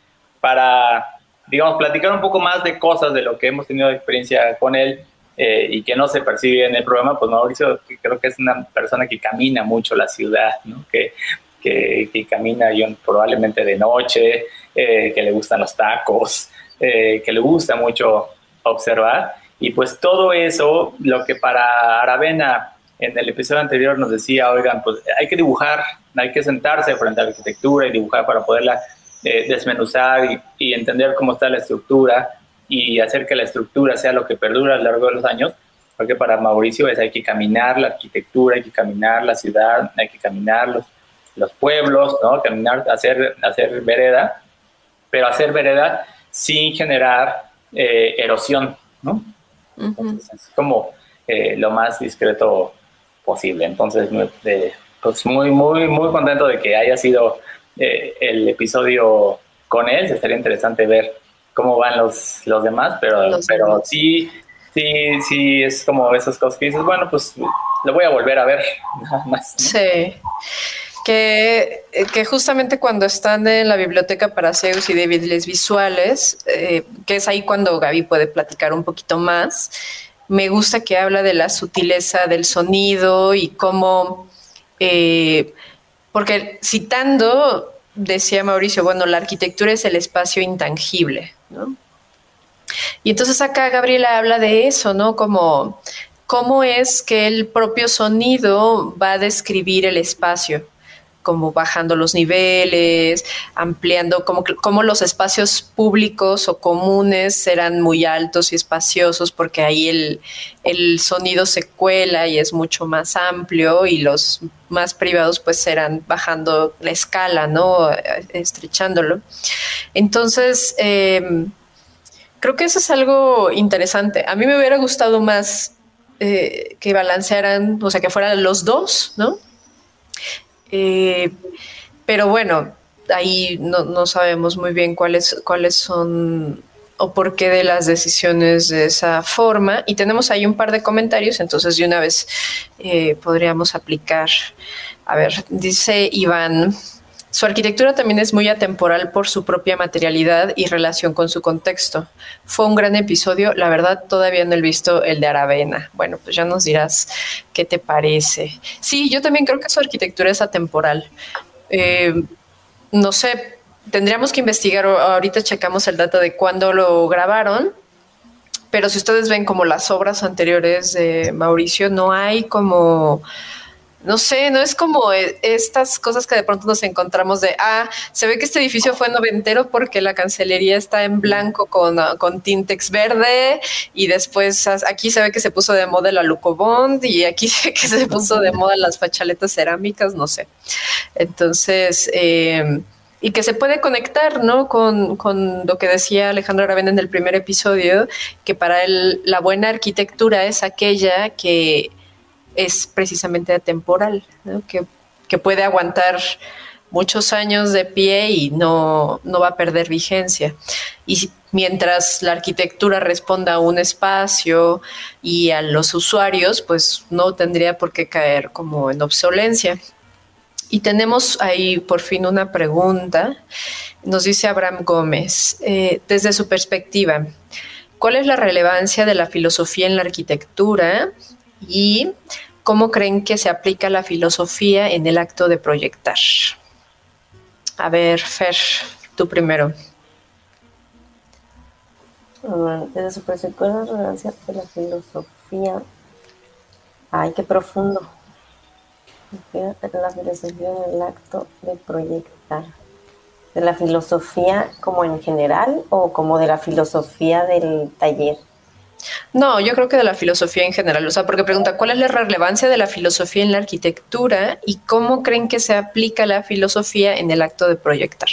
para, digamos, platicar un poco más de cosas de lo que hemos tenido de experiencia con él eh, y que no se percibe en el programa, pues Mauricio creo que es una persona que camina mucho la ciudad, ¿no? Que, que, que camina yo, probablemente de noche, eh, que le gustan los tacos, eh, que le gusta mucho observar y pues todo eso, lo que para Aravena en el episodio anterior nos decía, oigan, pues hay que dibujar, hay que sentarse frente a la arquitectura y dibujar para poderla eh, desmenuzar y, entender cómo está la estructura y hacer que la estructura sea lo que perdura a lo largo de los años, porque para Mauricio es hay que caminar la arquitectura, hay que caminar la ciudad, hay que caminar los, los pueblos, ¿no? Caminar, hacer, hacer vereda, pero hacer vereda sin generar eh, erosión, ¿no? Es como eh, lo más discreto posible. Entonces, pues muy, muy, muy contento de que haya sido eh, el episodio con él. Estaría interesante ver cómo van los, los demás, pero, pero sí, sí, sí, es como esas cosas que dices, bueno, pues lo voy a volver a ver nada más. Sí. Que, que, justamente cuando están en la biblioteca para Zeus y débiles visuales, eh, que es ahí cuando Gaby puede platicar un poquito más, me gusta que habla de la sutileza del sonido y cómo, eh, porque citando, decía Mauricio, bueno, la arquitectura es el espacio intangible, ¿no? Y entonces acá Gabriela habla de eso, ¿no? Como cómo es que el propio sonido va a describir el espacio como bajando los niveles, ampliando, como, como los espacios públicos o comunes eran muy altos y espaciosos porque ahí el, el sonido se cuela y es mucho más amplio y los más privados pues eran bajando la escala, ¿no? Estrechándolo. Entonces, em, creo que eso es algo interesante. A mí me hubiera gustado más eh, que balancearan, o sea, que fueran los dos, ¿no? Eh, pero bueno, ahí no, sabemos muy bien cuáles, cuáles son o por qué de las decisiones de esa forma. Y tenemos ahí un par de comentarios, entonces de una vez eh, podríamos aplicar. A ver, dice Iván. Su arquitectura también es muy atemporal por su propia materialidad y relación con su contexto. Fue un gran episodio, la verdad todavía no he visto el de Aravena. Bueno, pues ya nos dirás qué te parece. Sí, yo también creo que su arquitectura es atemporal. Eh, no sé, tendríamos que investigar, ahorita checamos el dato de cuándo lo grabaron, pero si ustedes ven como las obras anteriores de Mauricio, no hay como no sé, no es como e, estas cosas que de pronto nos encontramos de, ah, se ve que este edificio fue noventero porque la cancelería está en blanco con, con tintex verde y después aquí se ve que se puso de moda la Lucobond y aquí se ve que se puso de moda las fachaletas cerámicas, no sé. Entonces, eh, y que se puede conectar, ¿no? Con, con, lo que decía Alejandro Aravena en el primer episodio, que para él la buena arquitectura es aquella que es precisamente atemporal, que, puede aguantar muchos años de pie y no, no, va a perder vigencia. Y mientras la arquitectura responda a un espacio y a los usuarios, pues no tendría por qué caer como en obsolencia. Y tenemos ahí por fin una pregunta. Nos dice Abraham Gómez, eh, desde su perspectiva, ¿cuál es la relevancia de la filosofía en la arquitectura? Y ¿Cómo creen que se aplica la filosofía en el acto de proyectar? A ver, Fer, tú primero. Desde su perspectiva, la relevancia de la filosofía. Ay, qué profundo. La filosofía en el acto de proyectar. ¿De la filosofía como en general o como de la filosofía del taller? No, yo creo que de la filosofía en general, o sea, porque pregunta, ¿cuál es la relevancia de la filosofía en la arquitectura y cómo creen que se aplica la filosofía en el acto de proyectar?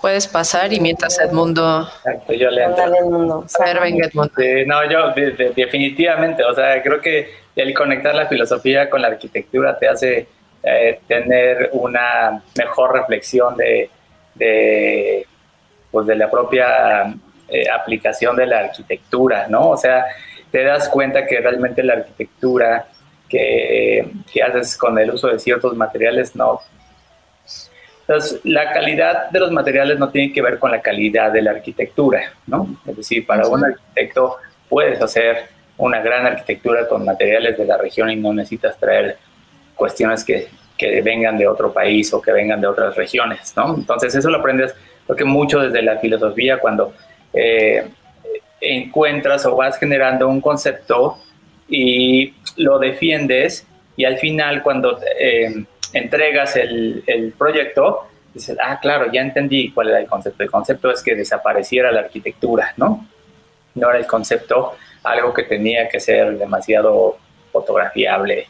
Puedes pasar y mientras Edmundo... Exacto, yo le Edmundo. A ver, venga Edmundo. no, yo definitivamente, o sea, creo que el conectar la filosofía con la arquitectura te hace eh, tener una mejor reflexión de pues de la propia eh, aplicación de la arquitectura, ¿no? O sea, te das cuenta que realmente la arquitectura que, que haces con el uso de ciertos materiales no. Entonces, la calidad de los materiales no tiene que ver con la calidad de la arquitectura, ¿no? Es decir, para un arquitecto puedes hacer una gran arquitectura con materiales de la región y no necesitas traer cuestiones que, que vengan de otro país o que vengan de otras regiones, ¿no? Entonces, eso lo aprendes porque mucho desde la filosofía, cuando eh, encuentras o vas generando un concepto y lo defiendes y al final cuando eh, entregas el, el, proyecto, dices, ah, claro, ya entendí cuál era el concepto. El concepto es que desapareciera la arquitectura, ¿no? No era el concepto algo que tenía que ser demasiado fotografiable,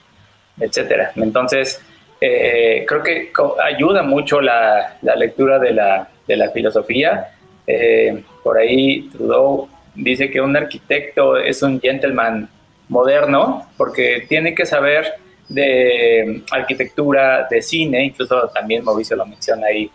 etcétera. Entonces, eh, creo que ayuda mucho la, la lectura de la, de la filosofía. Eh, por ahí Trudeau dice que un arquitecto es un gentleman moderno porque tiene que saber de arquitectura, de cine, incluso también Mauricio lo menciona ahí.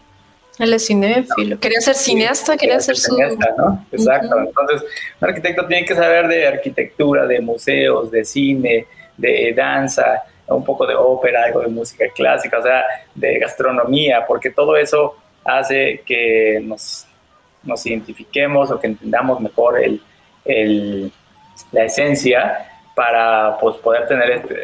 Él es cinéfilo. Quería ser cineasta, quería, ser, cineasta, ¿no? Exacto. Entonces, un arquitecto tiene que saber de arquitectura, de museos, de cine, de danza, un poco de ópera, algo de música clásica, o sea, de gastronomía, porque todo eso hace que nos, nos identifiquemos o que entendamos mejor el, el, la esencia para pues, poder tener este,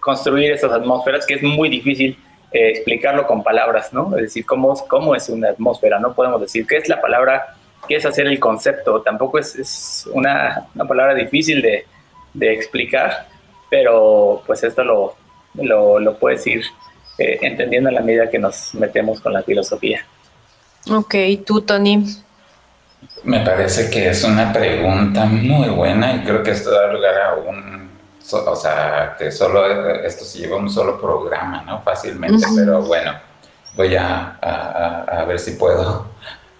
construir esas atmósferas que es muy difícil eh, explicarlo con palabras, ¿no? Es decir, ¿cómo, cómo es una atmósfera, no podemos decir qué es la palabra, qué es hacer el concepto, tampoco es, es una, una, palabra difícil de, de explicar, pero pues esto lo, lo, lo puedes ir eh, entendiendo a la medida que nos metemos con la filosofía. Ok, tú, Tony. Me parece que es una pregunta muy buena y creo que esto da lugar a un, o sea, que solo esto se lleva un solo programa, ¿no? Fácilmente, pero bueno, voy a, a, ver si puedo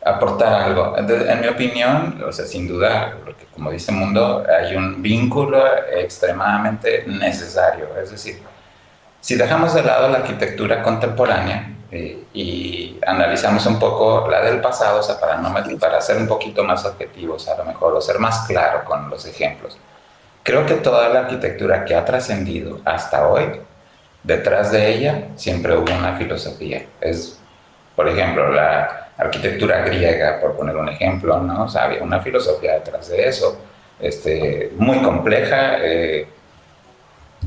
aportar algo. En mi opinión, o sea, sin duda, porque como dice Mundo, hay un vínculo extremadamente necesario, es decir, si dejamos de lado la arquitectura contemporánea eh, y analizamos un poco la del pasado, o sea, para, no, para ser un poquito más objetivos a lo mejor, o ser más claro con los ejemplos, creo que toda la arquitectura que ha trascendido hasta hoy, detrás de ella siempre hubo una filosofía. Es, por ejemplo, la arquitectura griega, por poner un ejemplo, ¿no? O sea, había una filosofía detrás de eso, este, muy compleja. Eh,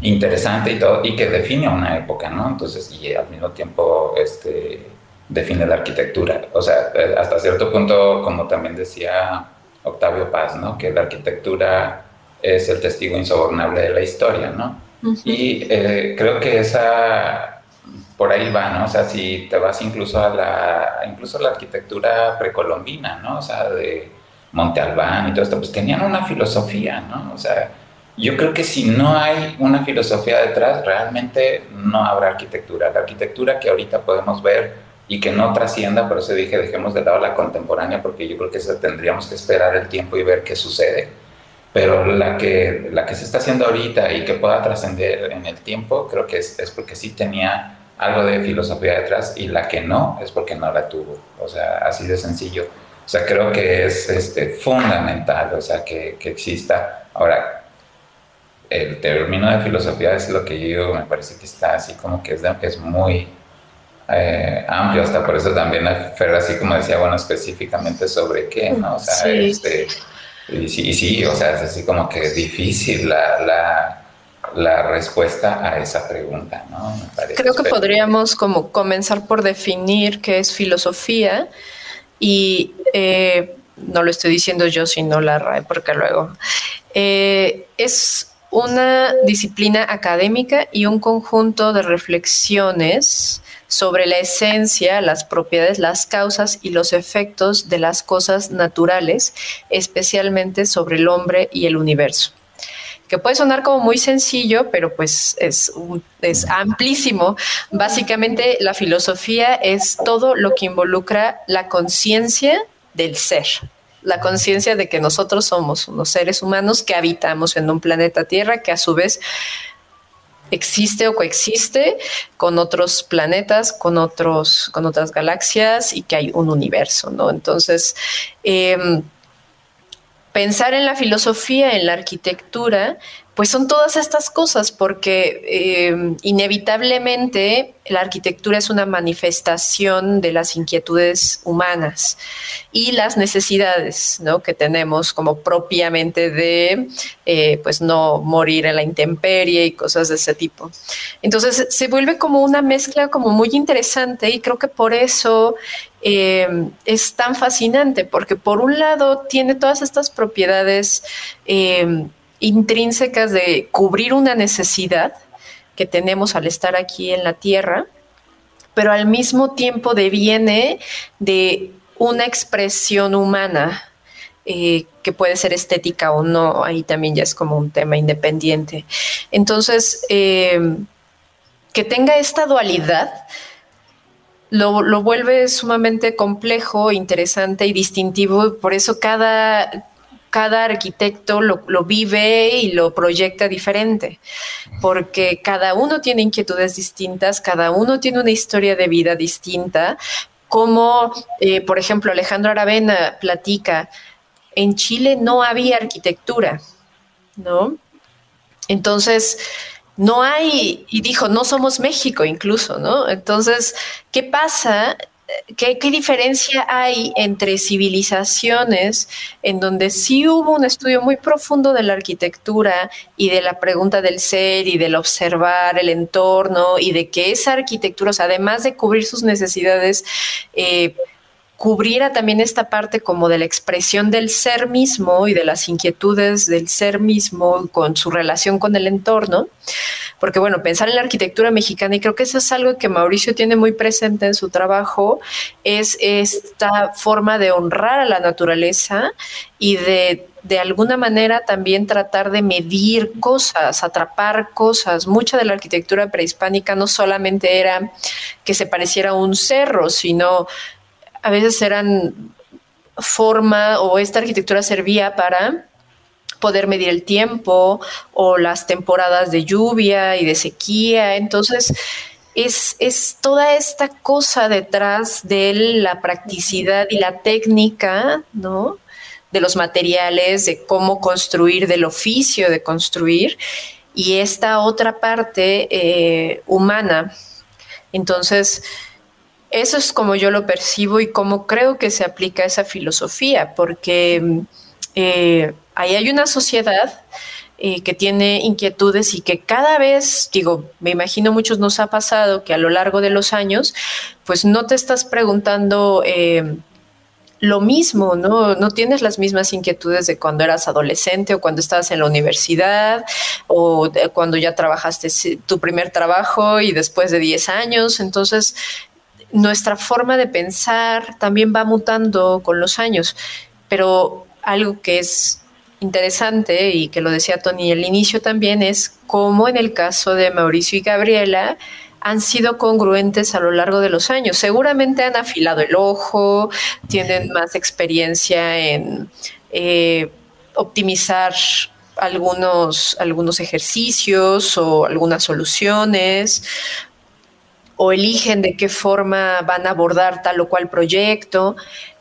interesante y todo, y que define una época, ¿no? Entonces, y al mismo tiempo este, define la arquitectura. O sea, eh, hasta cierto punto, como también decía Octavio Paz, ¿no? Que la arquitectura es el testigo insobornable de la historia, ¿no? Y eh, creo que esa, por ahí va, ¿no? O sea, si te vas incluso a la, incluso a la arquitectura precolombina, ¿no? O sea, de Monte Albán y todo esto, pues tenían una filosofía, ¿no? O sea, yo creo que si no hay una filosofía detrás, realmente no habrá arquitectura. La arquitectura que ahorita podemos ver y que no trascienda, por eso dije, dejemos de lado la contemporánea, porque yo creo que tendríamos que esperar el tiempo y ver qué sucede. Pero la que, la que se está haciendo ahorita y que pueda trascender en el tiempo, creo que es, es porque sí tenía algo de filosofía detrás y la que no es porque no la tuvo. O sea, así de sencillo. O sea, creo que es este, fundamental, o sea, que, que exista. Ahora, el término de filosofía es lo que yo me parece que está así como que es, es muy eh, amplio, hasta por eso también Fer así como decía, bueno, específicamente sobre qué, ¿no? O sea, este, y, sí, o sea, es así como que es difícil la, la, la respuesta a esa pregunta, ¿no? Creo que podríamos como comenzar por definir qué es filosofía y eh, no lo estoy diciendo yo, sino la RAE, porque luego eh, es una disciplina académica y un conjunto de reflexiones sobre la esencia, las propiedades, las causas y los efectos de las cosas naturales, especialmente sobre el hombre y el universo que puede sonar como muy sencillo, pero pues es, es amplísimo. Básicamente la filosofía es todo lo que involucra la conciencia del ser, la conciencia de que nosotros somos unos seres humanos que habitamos en un planeta Tierra que a su vez existe o coexiste con otros planetas, con otros, con otras galaxias y que hay un universo, ¿no? Entonces, em, pensar en la filosofía, en la arquitectura, pues son todas estas cosas, porque eh, inevitablemente la arquitectura es una manifestación de las inquietudes humanas y las necesidades ¿no? que tenemos como propiamente de eh, pues no morir en la intemperie y cosas de ese tipo. Entonces se vuelve como una mezcla como muy interesante y creo que por eso eh, es tan fascinante, porque por un lado tiene todas estas propiedades intrínsecas de cubrir una necesidad que tenemos al estar aquí en la Tierra, pero al mismo tiempo deviene de una expresión humana eh, que puede ser estética o no, ahí también ya es como un tema independiente. Entonces, eh, que tenga esta dualidad lo, lo, vuelve sumamente complejo, interesante y distintivo, por eso cada, cada arquitecto lo, vive y lo proyecta diferente, porque cada uno tiene inquietudes distintas, cada uno tiene una historia de vida distinta, como eh, por ejemplo Alejandro Aravena platica, en Chile no había arquitectura, ¿no? Entonces, no hay, y dijo, no somos México incluso, ¿no? Entonces, ¿qué pasa ¿Qué, diferencia hay entre civilizaciones en donde sí hubo un estudio muy profundo de la arquitectura y de la pregunta del ser y del observar el entorno y de que esa arquitectura, además de cubrir sus necesidades, eh, cubriera también esta parte como de la expresión del ser mismo y de las inquietudes del ser mismo con su relación con el entorno. Porque bueno, pensar en la arquitectura mexicana, y creo que eso es algo que Mauricio tiene muy presente en su trabajo, es esta forma de honrar a la naturaleza y de de alguna manera también tratar de medir cosas, atrapar cosas. Mucha de la arquitectura prehispánica no solamente era que se pareciera a un cerro, sino a veces eran forma o esta arquitectura servía para poder medir el tiempo o las temporadas de lluvia y de sequía. Entonces, es, es, toda esta cosa detrás de la practicidad y la técnica, ¿no? De los materiales, de cómo construir, del oficio de construir, y esta otra parte eh, humana. Entonces, eso es como yo lo percibo y cómo creo que se aplica esa filosofía, porque eh, ahí hay una sociedad eh, que tiene inquietudes y que cada vez, digo, me imagino muchos nos ha pasado que a lo largo de los años, pues no te estás preguntando eh, lo mismo, ¿no? No tienes las mismas inquietudes de cuando eras adolescente o cuando estabas en la universidad o cuando ya trabajaste tu primer trabajo y después de 10 años. Entonces, nuestra forma de pensar también va mutando con los años, pero algo que es interesante y que lo decía Tony al inicio también es cómo en el caso de Mauricio y Gabriela han sido congruentes a lo largo de los años. Seguramente han afilado el ojo, tienen más experiencia en eh, optimizar algunos, algunos ejercicios o algunas soluciones o eligen de qué forma van a abordar tal o cual proyecto,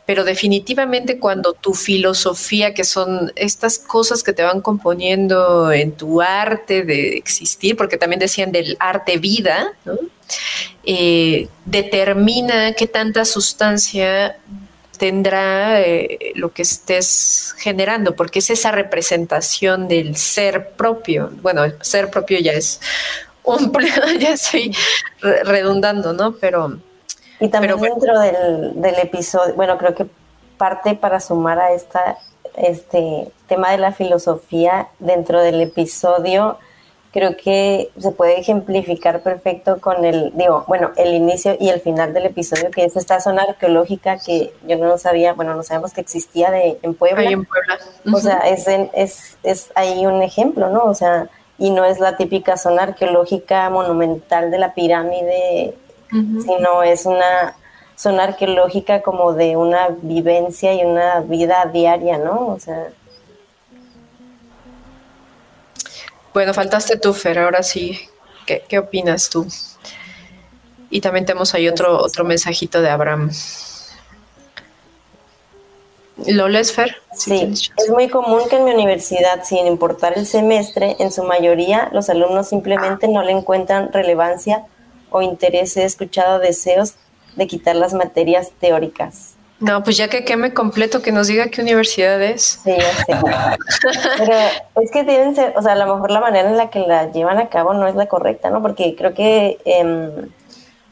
pero definitivamente cuando tu filosofía, que son estas cosas que te van componiendo en tu arte de existir, porque también decían del arte vida, eh, determina qué tanta sustancia tendrá eh, lo que estés generando, porque es esa representación del ser propio. Bueno, ser propio ya es un ya estoy redundando, ¿no? Pero... Y también dentro del, del, episodio, bueno, creo que parte para sumar a esta, este tema de la filosofía dentro del episodio, creo que se puede ejemplificar perfecto con el, digo, bueno, el inicio y el final del episodio, que es esta zona arqueológica que yo no sabía, bueno, no sabemos que existía de, en Puebla. Ahí en Puebla. O sea, es, es, es ahí un ejemplo, ¿no? O sea, y no es la típica zona arqueológica monumental de la pirámide, sino es una zona arqueológica como de una vivencia y una vida diaria, ¿no? O sea. Bueno, faltaste tú, Fer, ahora sí. ¿Qué, qué opinas tú? Y también tenemos ahí otro, otro mensajito de Abraham. ¿Lo lees, Fer? Sí, es muy común que en mi universidad, sin importar el semestre, en su mayoría los alumnos simplemente no le encuentran relevancia o interés. He escuchado deseos de quitar las materias teóricas. No, pues ya que queme completo, que nos diga qué universidad es. Sí, ya sé. Pero es que deben ser, o sea, a lo mejor la manera en la que la llevan a cabo no es la correcta, ¿no? Porque creo que em,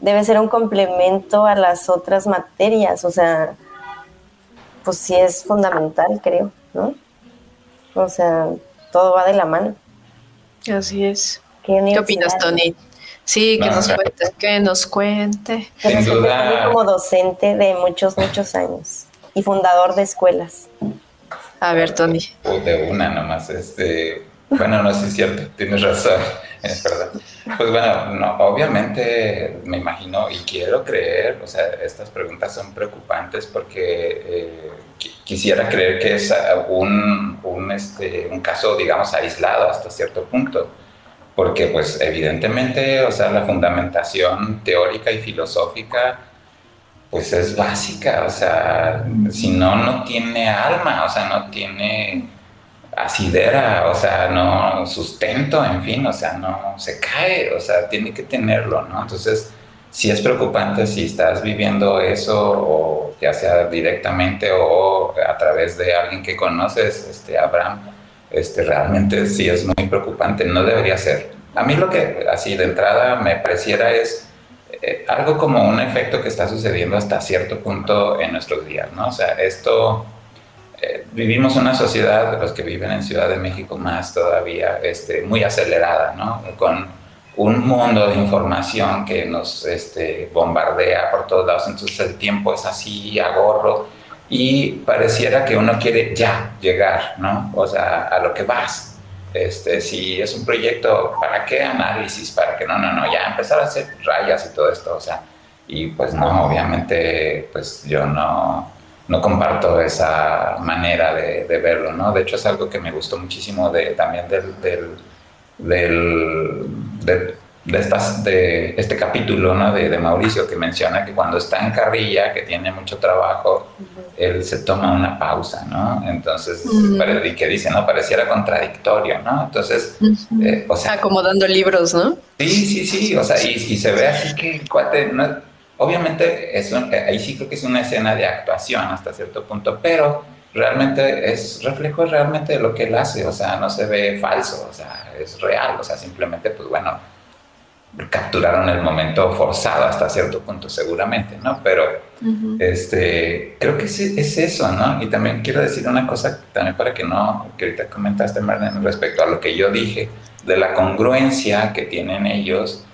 debe ser un complemento a las otras materias, o sea, pues sí es fundamental, creo, ¿no? O sea, todo va de la mano. Así es. ¿Qué, opinas, Tony? Sí, que nos cuente, que nos cuente. Sin duda. Como docente de muchos, muchos años y fundador de escuelas. A ver, Tony. De una nomás, este, bueno, no, sí es cierto, tienes razón, es verdad. Pues bueno, no, obviamente me imagino y quiero creer, o sea, estas preguntas son preocupantes porque eh, quisiera creer que es un, un, este, un caso, digamos, aislado hasta cierto punto, porque pues evidentemente, o sea, la fundamentación teórica y filosófica pues es básica, o sea, si no, no tiene alma, o sea, no tiene asidera, o sea, no sustento, en fin, o sea, no se cae, o sea, tiene que tenerlo, ¿no? Entonces, sí es preocupante si estás viviendo eso, o ya sea directamente o a través de alguien que conoces, este, Abraham, este, realmente sí es muy preocupante, no debería ser. A mí lo que así de entrada me pareciera es eh, algo como un efecto que está sucediendo hasta cierto punto en nuestros días, ¿no? O sea, esto, eh, vivimos una sociedad, los que viven en Ciudad de México más todavía, este, muy acelerada, ¿no? Con un mundo de información que nos este, bombardea por todos lados, entonces el tiempo es así, a gorro, y pareciera que uno quiere ya llegar, ¿no? O sea, a lo que vas. Este, si es un proyecto, ¿para qué análisis? ¿Para qué? No, no, no, ya empezar a hacer rayas y todo esto, o sea, y pues no, obviamente, pues yo no, no comparto esa manera de, verlo, ¿no? De hecho es algo que me gustó muchísimo de, también del, del, del de, estas, de este capítulo ¿no? de, de, Mauricio que menciona que cuando está en carrilla, que tiene mucho trabajo, él se toma una pausa, ¿no? Entonces, y que dice, ¿no? Pareciera contradictorio, ¿no? Entonces, eh, o sea... Acomodando libros, ¿no? Sí, sí, sí, o sea, y, y se ve así que cuate, ¿no? Obviamente, es eh, ahí sí creo que es una escena de actuación hasta cierto punto, pero realmente es reflejo realmente de lo que él hace, o sea, no se ve falso, o sea, es real, o sea, simplemente, pues bueno, capturaron el momento forzado hasta cierto punto seguramente, ¿no? Pero este, creo que es, es, eso, ¿no? Y también quiero decir una cosa también para que no, que ahorita comentaste, Marlene, respecto a lo que yo dije, de la congruencia que tienen ellos,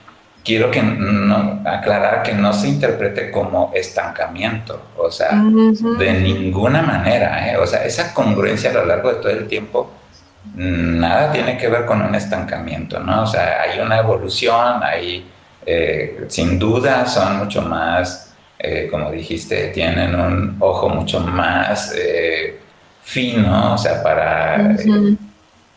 quiero que no, aclarar que no se interprete como estancamiento, o sea, de ninguna manera, ¿eh? O sea, esa congruencia a lo largo de todo el tiempo nada tiene que ver con un estancamiento, ¿no? O sea, hay una evolución, hay, eh, sin duda, son mucho más, eh, como dijiste, tienen un ojo mucho más fino, o sea, para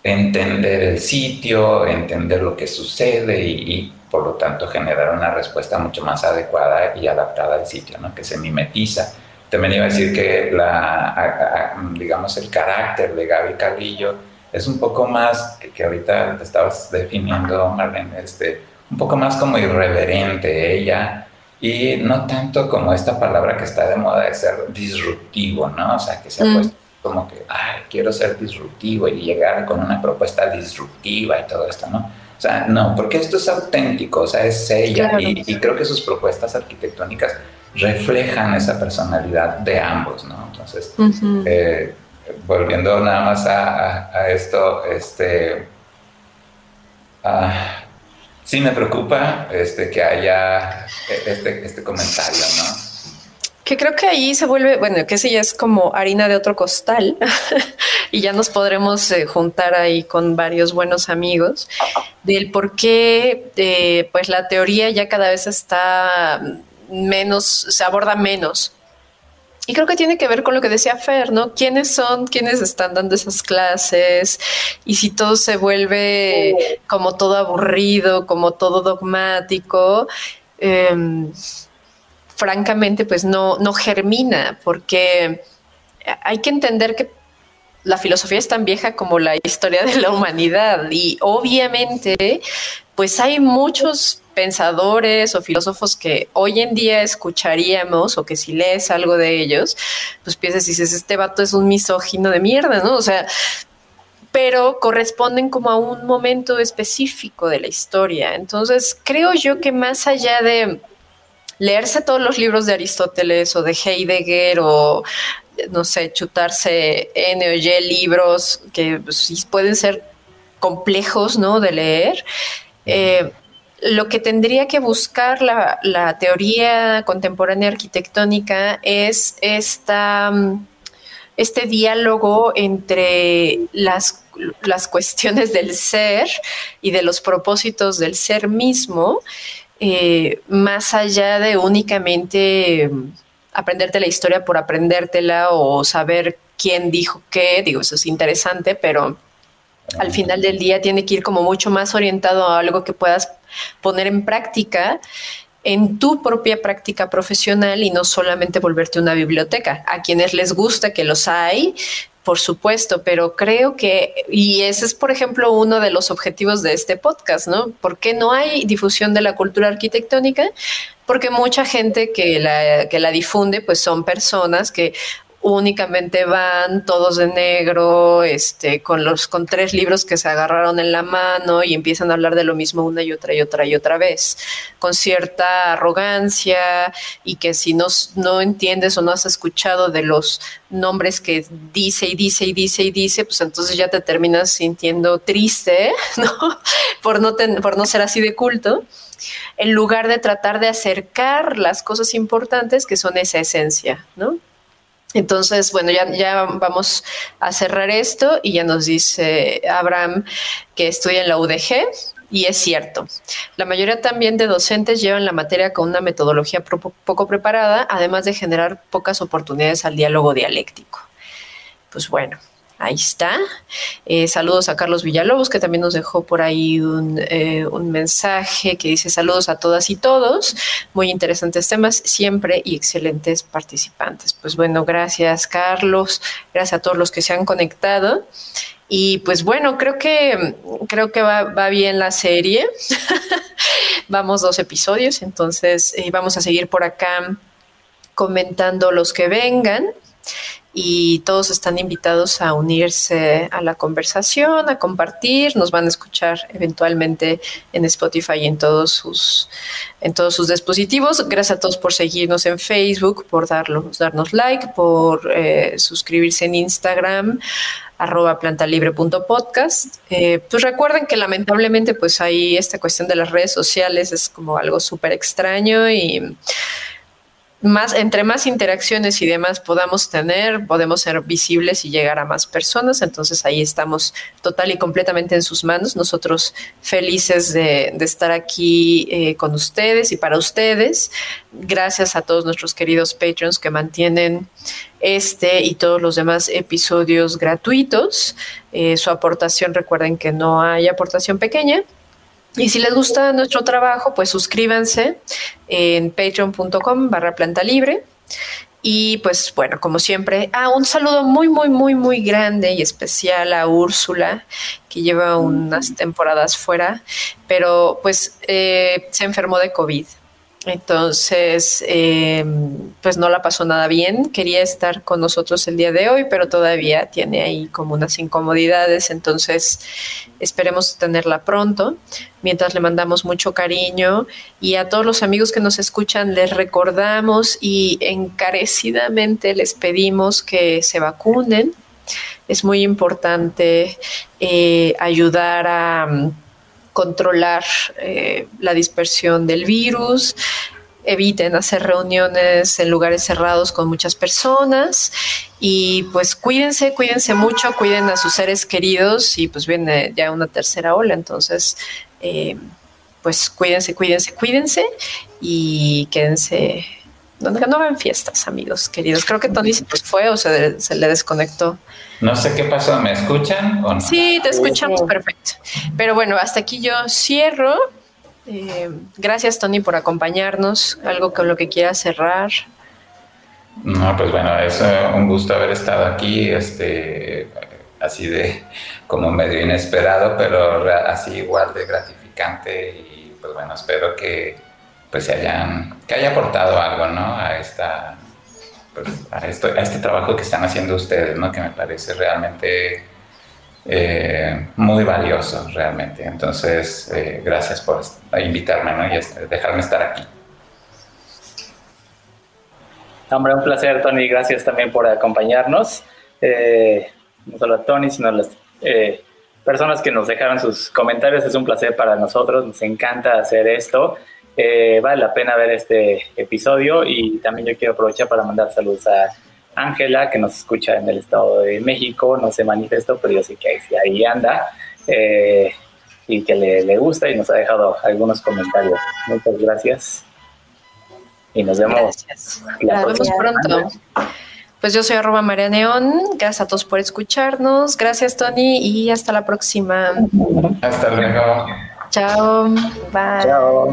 entender el sitio, entender lo que sucede y, por lo tanto generar una respuesta mucho más adecuada y adaptada al sitio, ¿no? Que se mimetiza. También iba a decir que la, digamos, el carácter de Gaby Carrillo es un poco más, que, ahorita te estabas definiendo, Marlene, este, un poco más como irreverente ella y no tanto como esta palabra que está de moda de ser disruptivo, ¿no? O sea, que se ha mm. puesto como que, ay, quiero ser disruptivo y llegar con una propuesta disruptiva y todo esto, ¿no? O sea, no, porque esto es auténtico, o sea, es ella y, creo que sus propuestas arquitectónicas reflejan esa personalidad de ambos, ¿no? Entonces, volviendo nada más a, esto, este, ah, sí me preocupa este, que haya este, este comentario, ¿no? Que creo que ahí se vuelve, bueno, que ya es como harina de otro costal y ya nos podremos eh, juntar ahí con varios buenos amigos del por qué, eh, pues la teoría ya cada vez está menos, se aborda menos y creo que tiene que ver con lo que decía Fer, ¿no? ¿Quiénes son quienes están dando esas clases? Y si todo se vuelve como todo aburrido, como todo dogmático, em, francamente, pues no, no germina, porque hay que entender que la filosofía es tan vieja como la historia de la humanidad y obviamente pues hay muchos pensadores o filósofos que hoy en día escucharíamos o que si lees algo de ellos, pues piensas y dices, este vato es un misógino de mierda, ¿no? O sea, pero corresponden como a un momento específico de la historia. Entonces, creo yo que más allá de leerse todos los libros de Aristóteles o de Heidegger o no sé, chutarse N o Y libros que pues, pueden ser complejos, ¿no? De leer. Eh, lo que tendría que buscar la, teoría contemporánea arquitectónica es esta, este diálogo entre las, las, cuestiones del ser y de los propósitos del ser mismo, eh, más allá de únicamente mm, aprenderte la historia por aprendértela o saber quién dijo qué, digo, eso es interesante, pero al final del día tiene que ir como mucho más orientado a algo que puedas poner en práctica en tu propia práctica profesional y no solamente volverte una biblioteca. A quienes les gusta que los hay, por supuesto, pero creo que, y ese es, por ejemplo, uno de los objetivos de este podcast, ¿no? ¿Por qué no hay difusión de la cultura arquitectónica? Porque mucha gente que la, que la difunde, pues son personas que únicamente van todos de negro, este, con los, con tres libros que se agarraron en la mano y empiezan a hablar de lo mismo una y otra y otra y otra vez, con cierta arrogancia y que si no, no entiendes o no has escuchado de los nombres que dice y dice y dice y dice, pues entonces ya te terminas sintiendo triste, ¿no? por no, por no ser así de culto en lugar de tratar de acercar las cosas importantes que son esa esencia, ¿no? Entonces, bueno, ya, vamos a cerrar esto y ya nos dice Abraham que estudia en la UDG y es cierto. La mayoría también de docentes llevan la materia con una metodología poco preparada, además de generar pocas oportunidades al diálogo dialéctico. Pues bueno, Ahí está. Eh, saludos a Carlos Villalobos, que también nos dejó por ahí un, eh, un, mensaje que dice saludos a todas y todos. Muy interesantes temas siempre y excelentes participantes. Pues bueno, gracias Carlos, gracias a todos los que se han conectado. Y pues bueno, creo que creo que va, va bien la serie. vamos dos episodios, entonces eh, vamos a seguir por acá comentando los que vengan y todos están invitados a unirse a la conversación, a compartir, nos van a escuchar eventualmente en Spotify y en todos sus, en todos sus dispositivos. Gracias a todos por seguirnos en Facebook, por darnos, darnos like, por eh, suscribirse en Instagram arroba plantalibre.podcast. Eh, pues recuerden que lamentablemente pues ahí esta cuestión de las redes sociales es como algo súper extraño y más, entre más interacciones y demás podamos tener, podemos ser visibles y llegar a más personas. Entonces ahí estamos total y completamente en sus manos. Nosotros felices de, estar aquí eh, con ustedes y para ustedes. Gracias a todos nuestros queridos Patreons que mantienen este y todos los demás episodios gratuitos. Eh, su aportación, recuerden que no hay aportación pequeña. Y si les gusta nuestro trabajo, pues suscríbanse en patreon.com barra planta libre. Y pues bueno, como siempre, ah, un saludo muy, muy, muy, muy grande y especial a Úrsula, que lleva unas temporadas fuera, pero pues eh, se enfermó de COVID. Entonces, eh, pues no la pasó nada bien. Quería estar con nosotros el día de hoy, pero todavía tiene ahí como unas incomodidades. Entonces, esperemos tenerla pronto. Mientras le mandamos mucho cariño y a todos los amigos que nos escuchan, les recordamos y encarecidamente les pedimos que se vacunen. Es muy importante eh, ayudar a controlar eh, la dispersión del virus, eviten hacer reuniones en lugares cerrados con muchas personas y pues cuídense, cuídense mucho, cuiden a sus seres queridos y pues viene ya una tercera ola, entonces eh, pues cuídense, cuídense, cuídense y quédense no, no hagan fiestas, amigos queridos. Creo que Tony se fue o se, le desconectó. No sé qué pasó, ¿me escuchan o no? Sí, te escuchamos perfecto. Pero bueno, hasta aquí yo cierro. Eh, gracias, Tony, por acompañarnos. Algo con lo que quieras cerrar. No, pues bueno, es eh, un gusto haber estado aquí, este, así de como medio inesperado, pero así igual de gratificante y pues bueno, espero que pues se hayan, que haya aportado algo, ¿no? A esta, pues, a, este trabajo que están haciendo ustedes, ¿no? Que me parece realmente eh, muy valioso, realmente. Entonces, eh, gracias por invitarme, ¿no? Y dejarme estar aquí. Hombre, un placer, Tony. Gracias también por acompañarnos. Eh, no solo a Tony, sino a las personas que nos dejaron sus comentarios. Es un placer para nosotros. Nos encanta hacer esto. Eh, vale la pena ver este episodio y también yo quiero aprovechar para mandar saludos a Ángela, que nos escucha en el Estado de México, no se manifestó, pero yo sé que ahí, anda eh, y que le, gusta y nos ha dejado algunos comentarios. Muchas gracias y nos vemos. Nos vemos pronto. Pues yo soy arroba María Neón. Gracias a todos por escucharnos. Gracias, Tony, y hasta la próxima. Hasta luego. Chao. Bye. Chao.